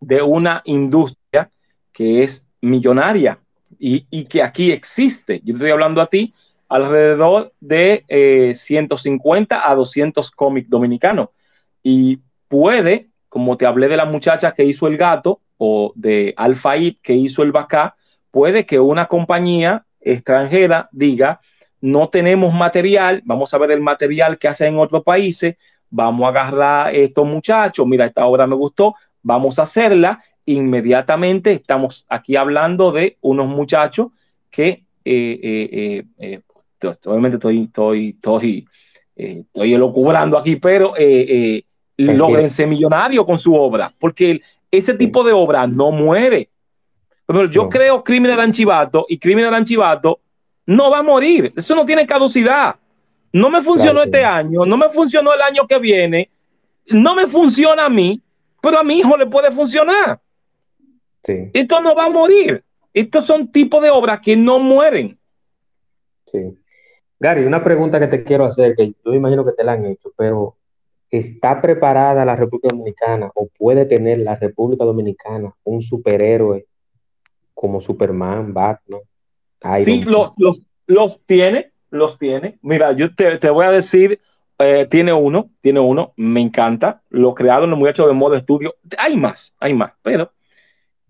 de una industria que es millonaria y, y que aquí existe. Yo estoy hablando a ti alrededor de eh, 150 a 200 cómics dominicanos. Y puede, como te hablé de la muchacha que hizo el gato o de Alfaid que hizo el bacá, puede que una compañía extranjera diga, no tenemos material, vamos a ver el material que hacen en otros países, vamos a agarrar a estos muchachos, mira, esta obra me gustó, vamos a hacerla, inmediatamente estamos aquí hablando de unos muchachos que eh, eh, eh, obviamente estoy, estoy, estoy, estoy elocubrando aquí, pero logren ser millonarios con su obra, porque ese tipo de obra no muere. Pero yo no. creo Criminal Anchivato y Criminal Anchivato no va a morir. Eso no tiene caducidad. No me funcionó este año, no me funcionó el año que viene, no me funciona a mí, pero a mi hijo le puede funcionar. Esto no va a morir. Estos son tipos de obras que no mueren. Sí. Gary, una pregunta que te quiero hacer, que yo imagino que te la han hecho, pero ¿está preparada la República Dominicana o puede tener la República Dominicana un superhéroe como Superman, Batman? Sí, los, los, tiene, los tiene. Mira, yo te, voy a decir, eh, tiene uno, tiene uno, me encanta, lo crearon los muchachos de modo estudio. Hay más, hay más, pero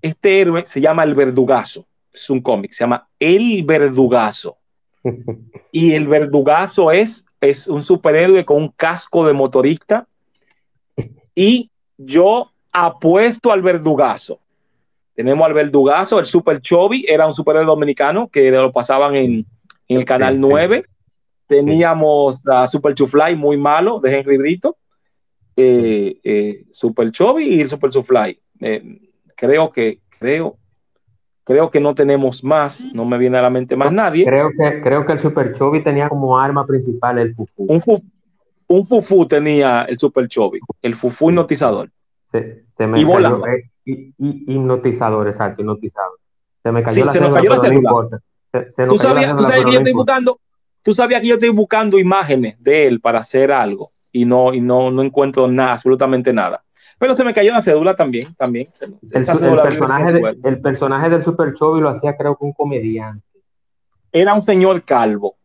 este héroe se llama el Verdugazo, es un cómic, se llama El Verdugazo. y el Verdugazo es, es un superhéroe con un casco de motorista y yo apuesto al Verdugazo. Tenemos al Verdugazo, el Super Chovy, era un superhéroe dominicano que lo pasaban en, el canal 9. Teníamos a Super Chufly, muy malo, de Henry Brito. Eh, eh, Super Chovy y el Super Chufly. Eh, creo que, creo, creo que no tenemos más, no me viene a la mente más nadie. Creo que, creo que el Super Chovy tenía como arma principal el Fufu. Un Fufu, un fufu tenía el Super Chovy, el Fufu hipnotizador. Se, me y hipnotizador, exacto, hipnotizador. Se me cayó la se cayó la ¿Tú, sabías, que yo estoy buscando, tú sabías que yo estoy buscando imágenes de él para hacer algo y no, y no, no encuentro nada, absolutamente nada. Pero se me cayó la cédula también, también. El, personaje, el personaje del Super Chovy lo hacía creo que un comediante. Era un señor calvo.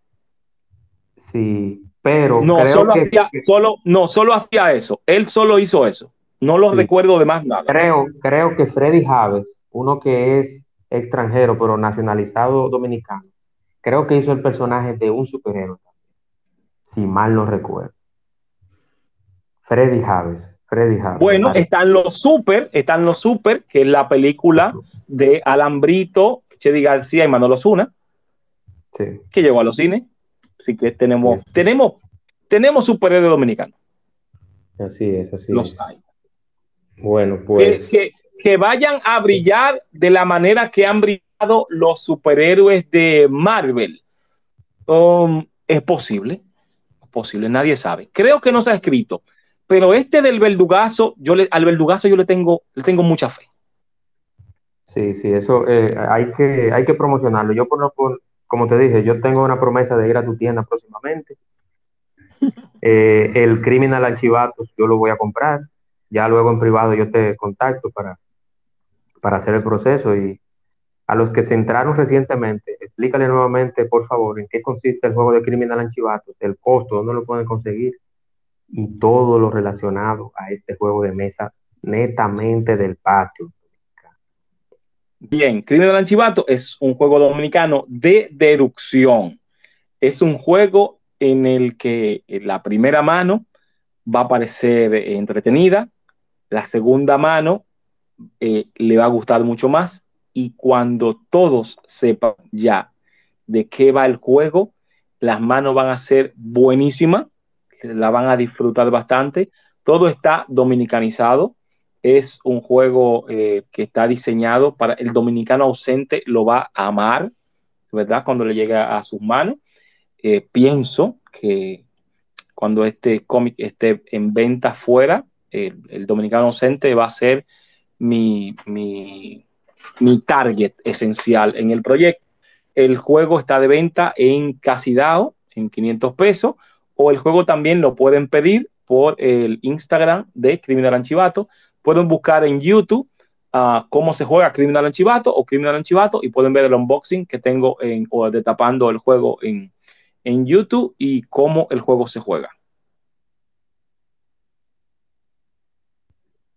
Sí, pero no, solo hacía, solo, no, solo hacía eso. Él solo hizo eso. No los recuerdo de más nada. Creo, creo que Freddy Javes, uno que es extranjero pero nacionalizado dominicano, creo que hizo el personaje de un superhéroe si mal no recuerdo. Freddy Javes. Freddy Javes. Bueno, están los super, están los super, que es la película de Alambrito, Chedi García y Manolo Zuna, que llegó a los cines. Así que tenemos, tenemos, tenemos superhéroes dominicanos. Así es, así los es. Hay. Bueno, pues. Que, vayan a brillar de la manera que han brillado los superhéroes de Marvel. Um, es posible. Es posible, nadie sabe. Creo que no se ha escrito. Pero este del verdugazo, yo le, al verdugazo yo le tengo, le tengo mucha fe. Sí, sí, eso eh, hay, que, hay que promocionarlo. Yo, por, por, como te dije, yo tengo una promesa de ir a tu tienda próximamente. Eh, el Criminal Archivatos yo lo voy a comprar ya luego en privado yo te contacto para, para hacer el proceso y a los que se entraron recientemente, explícale nuevamente, por favor, en qué consiste el juego de Criminal Anchivatos, el costo, dónde lo pueden conseguir y todo lo relacionado a este juego de mesa netamente del patio. Bien, Criminal Anchivato es un juego dominicano de deducción. Es un juego en el que la primera mano va a parecer entretenida, la segunda mano eh, le va a gustar mucho más y cuando todos sepan ya de qué va el juego, las manos van a ser buenísimas, la van a disfrutar bastante. Todo está dominicanizado. Es un juego eh, que está diseñado para el dominicano ausente, lo va a amar, ¿verdad? Cuando le llegue a sus manos. Eh, pienso que cuando este cómic esté en venta fuera, el, dominicano ausente va a ser mi, mi, target esencial en el proyecto. El juego está de venta en Casidao, en 500 pesos, o el juego también lo pueden pedir por el Instagram de Criminal Anchivato. Pueden buscar en YouTube uh, cómo se juega Criminal Anchivato o Criminal Anchivato y pueden ver el unboxing que tengo en, o tapando el juego en, en YouTube y cómo el juego se juega.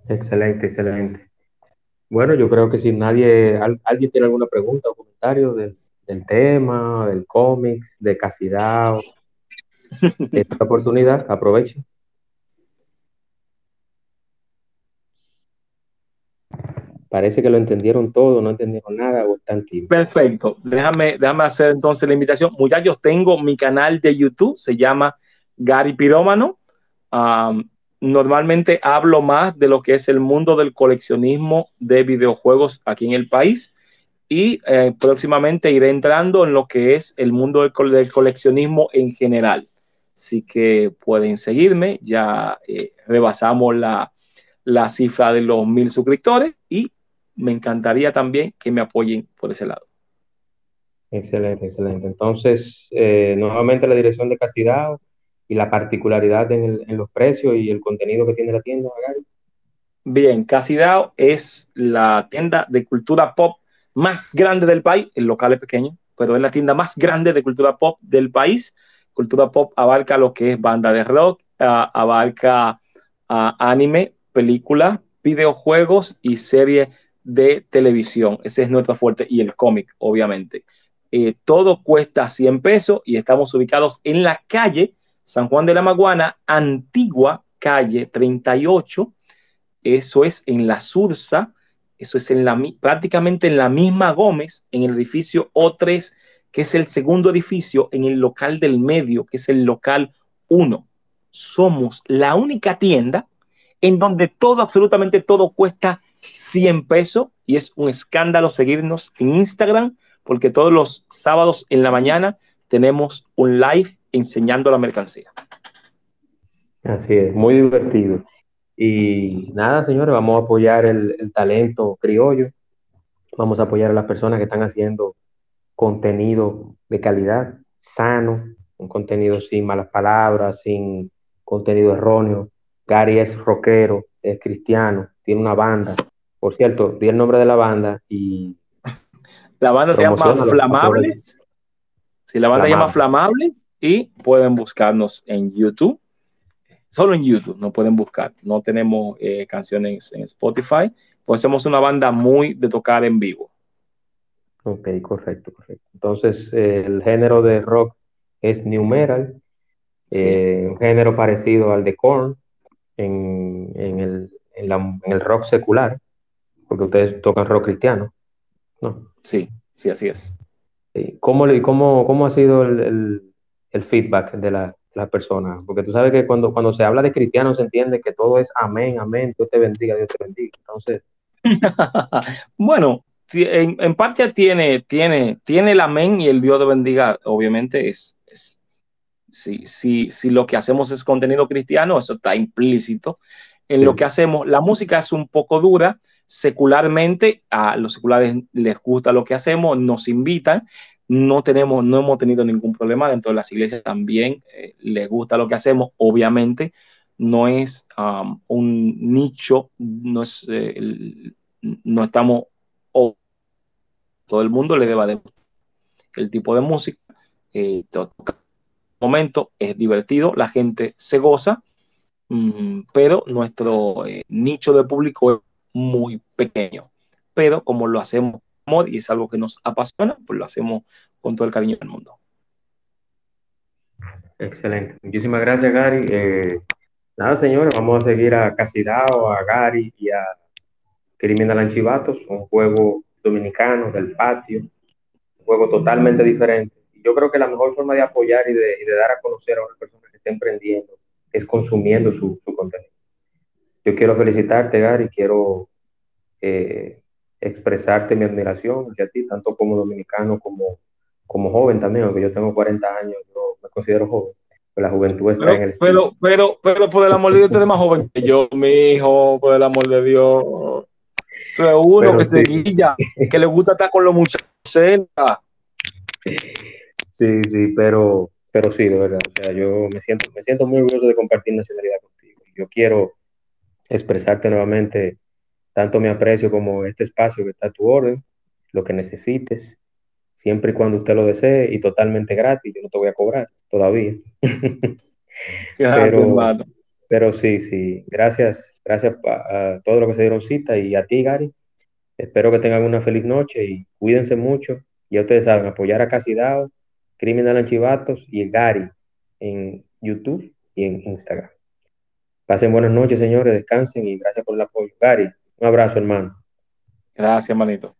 Excelente, excelente. Bueno, yo creo que si nadie, alguien tiene alguna pregunta o comentario del, tema, del cómics, de Casidad, esta oportunidad, aprovechen. Parece que lo entendieron todo, no entendieron nada o están tibios. Perfecto. Déjame, déjame hacer entonces la invitación. Muchachos, tengo mi canal de YouTube, se llama Gary Pirómano normalmente hablo más de lo que es el mundo del coleccionismo de videojuegos aquí en el país. y eh, próximamente iré entrando en lo que es el mundo del, coleccionismo en general. Así que pueden seguirme, ya eh, rebasamos la, la cifra de los mil suscriptores y me encantaría también que me apoyen por ese lado. Excelente, excelente. Entonces, eh, nuevamente la dirección de Casidao y la particularidad en, los precios y el contenido que tiene la tienda, Gary. Bien, Casidao es la tienda de cultura pop más grande del país, el local es pequeño, pero es la tienda más grande de cultura pop del país. Cultura pop abarca lo que es banda de rock, abarca anime, película, videojuegos y serie de televisión. Ese es nuestro fuerte y el cómic, obviamente. Eh, todo cuesta 100 pesos y estamos ubicados en la calle San Juan de la Maguana, antigua calle 38. Eso es en la Sursa, eso es en la, prácticamente en la misma Gómez, en el edificio O3, que es el segundo edificio, en el local del medio, que es el local 1. Somos la única tienda en donde todo, absolutamente todo cuesta 100 pesos y es un escándalo seguirnos en Instagram porque todos los sábados en la mañana tenemos un live enseñando la mercancía. Así es, muy divertido. Y nada, señores, vamos a apoyar el, talento criollo, vamos a apoyar a las personas que están haciendo contenido de calidad, sano, un contenido sin malas palabras, sin contenido erróneo. Gary es rockero, es cristiano, tiene una banda. Por cierto, di el nombre de la banda y la banda se llama Flamables. Sí, la banda llama Flamables y pueden buscarnos en YouTube. Solo en YouTube no pueden buscar. No tenemos eh, canciones en Spotify. Pues somos una banda muy de tocar en vivo. Ok, correcto, correcto. Entonces, el género de rock es New Metal, eh, un género parecido al de Korn en, el, en, el, rock secular, porque ustedes tocan rock cristiano. Sí, sí, así es. ¿Cómo, cómo, cómo ha sido el, feedback de la, la persona? Porque tú sabes que cuando, cuando se habla de cristianos se entiende que todo es amén, amén, Dios te bendiga, Dios te bendiga. Entonces. bueno, en, parte tiene, tiene, tiene el amén y el Dios te bendiga, obviamente es, es si, si, si lo que hacemos es contenido cristiano, eso está implícito en lo que hacemos. La música es un poco dura, secularmente, a los seculares les gusta lo que hacemos, nos invitan, no tenemos, no hemos tenido ningún problema dentro de las iglesias también, eh, les gusta lo que hacemos, obviamente, no es um, un nicho, no es, eh, no estamos, todo el mundo le deba de el tipo de música, eh, momento es divertido, la gente se goza, mm, pero nuestro nicho de público es muy pequeño. Pero como lo hacemos y es algo que nos apasiona, pues lo hacemos con todo el cariño del mundo. Excelente. Muchísimas gracias, Gary. Eh, nada, señores, vamos a seguir a Casidao, a Gary y a Criminal Anchivatos, un juego dominicano del patio, un juego totalmente diferente. Yo creo que la mejor forma de apoyar y de, dar a conocer a una persona que está emprendiendo es consumiendo su contenido. Yo quiero felicitarte, Gary, quiero eh, expresarte mi admiración hacia ti, tanto como dominicano como, como joven también, aunque yo tengo 40 años, yo me considero joven. Pero la juventud está pero, en el. Pero, pero, pero, por el amor de Dios, usted es más joven que yo, mi hijo, por el amor de Dios. Soy uno que se guilla, que le gusta estar con los muchachos cerca. Sí, sí, pero, pero sí, de verdad. O sea, yo me siento, me siento muy orgulloso de compartir nacionalidad contigo. Yo quiero expresarte nuevamente tanto mi aprecio como este espacio que está a tu orden, lo que necesites, siempre y cuando usted lo desee y totalmente gratis, yo no te voy a cobrar todavía. pero, pero sí, sí, gracias, gracias a, todos los que se dieron cita y a ti, Gary. Espero que tengan una feliz noche y cuídense mucho. Ya ustedes saben, apoyar a Casidao, Criminal Anchivatos y Gary en YouTube y en Instagram. Pasen buenas noches, señores, descansen y gracias por el apoyo. Gary, un abrazo, hermano. Gracias, manito.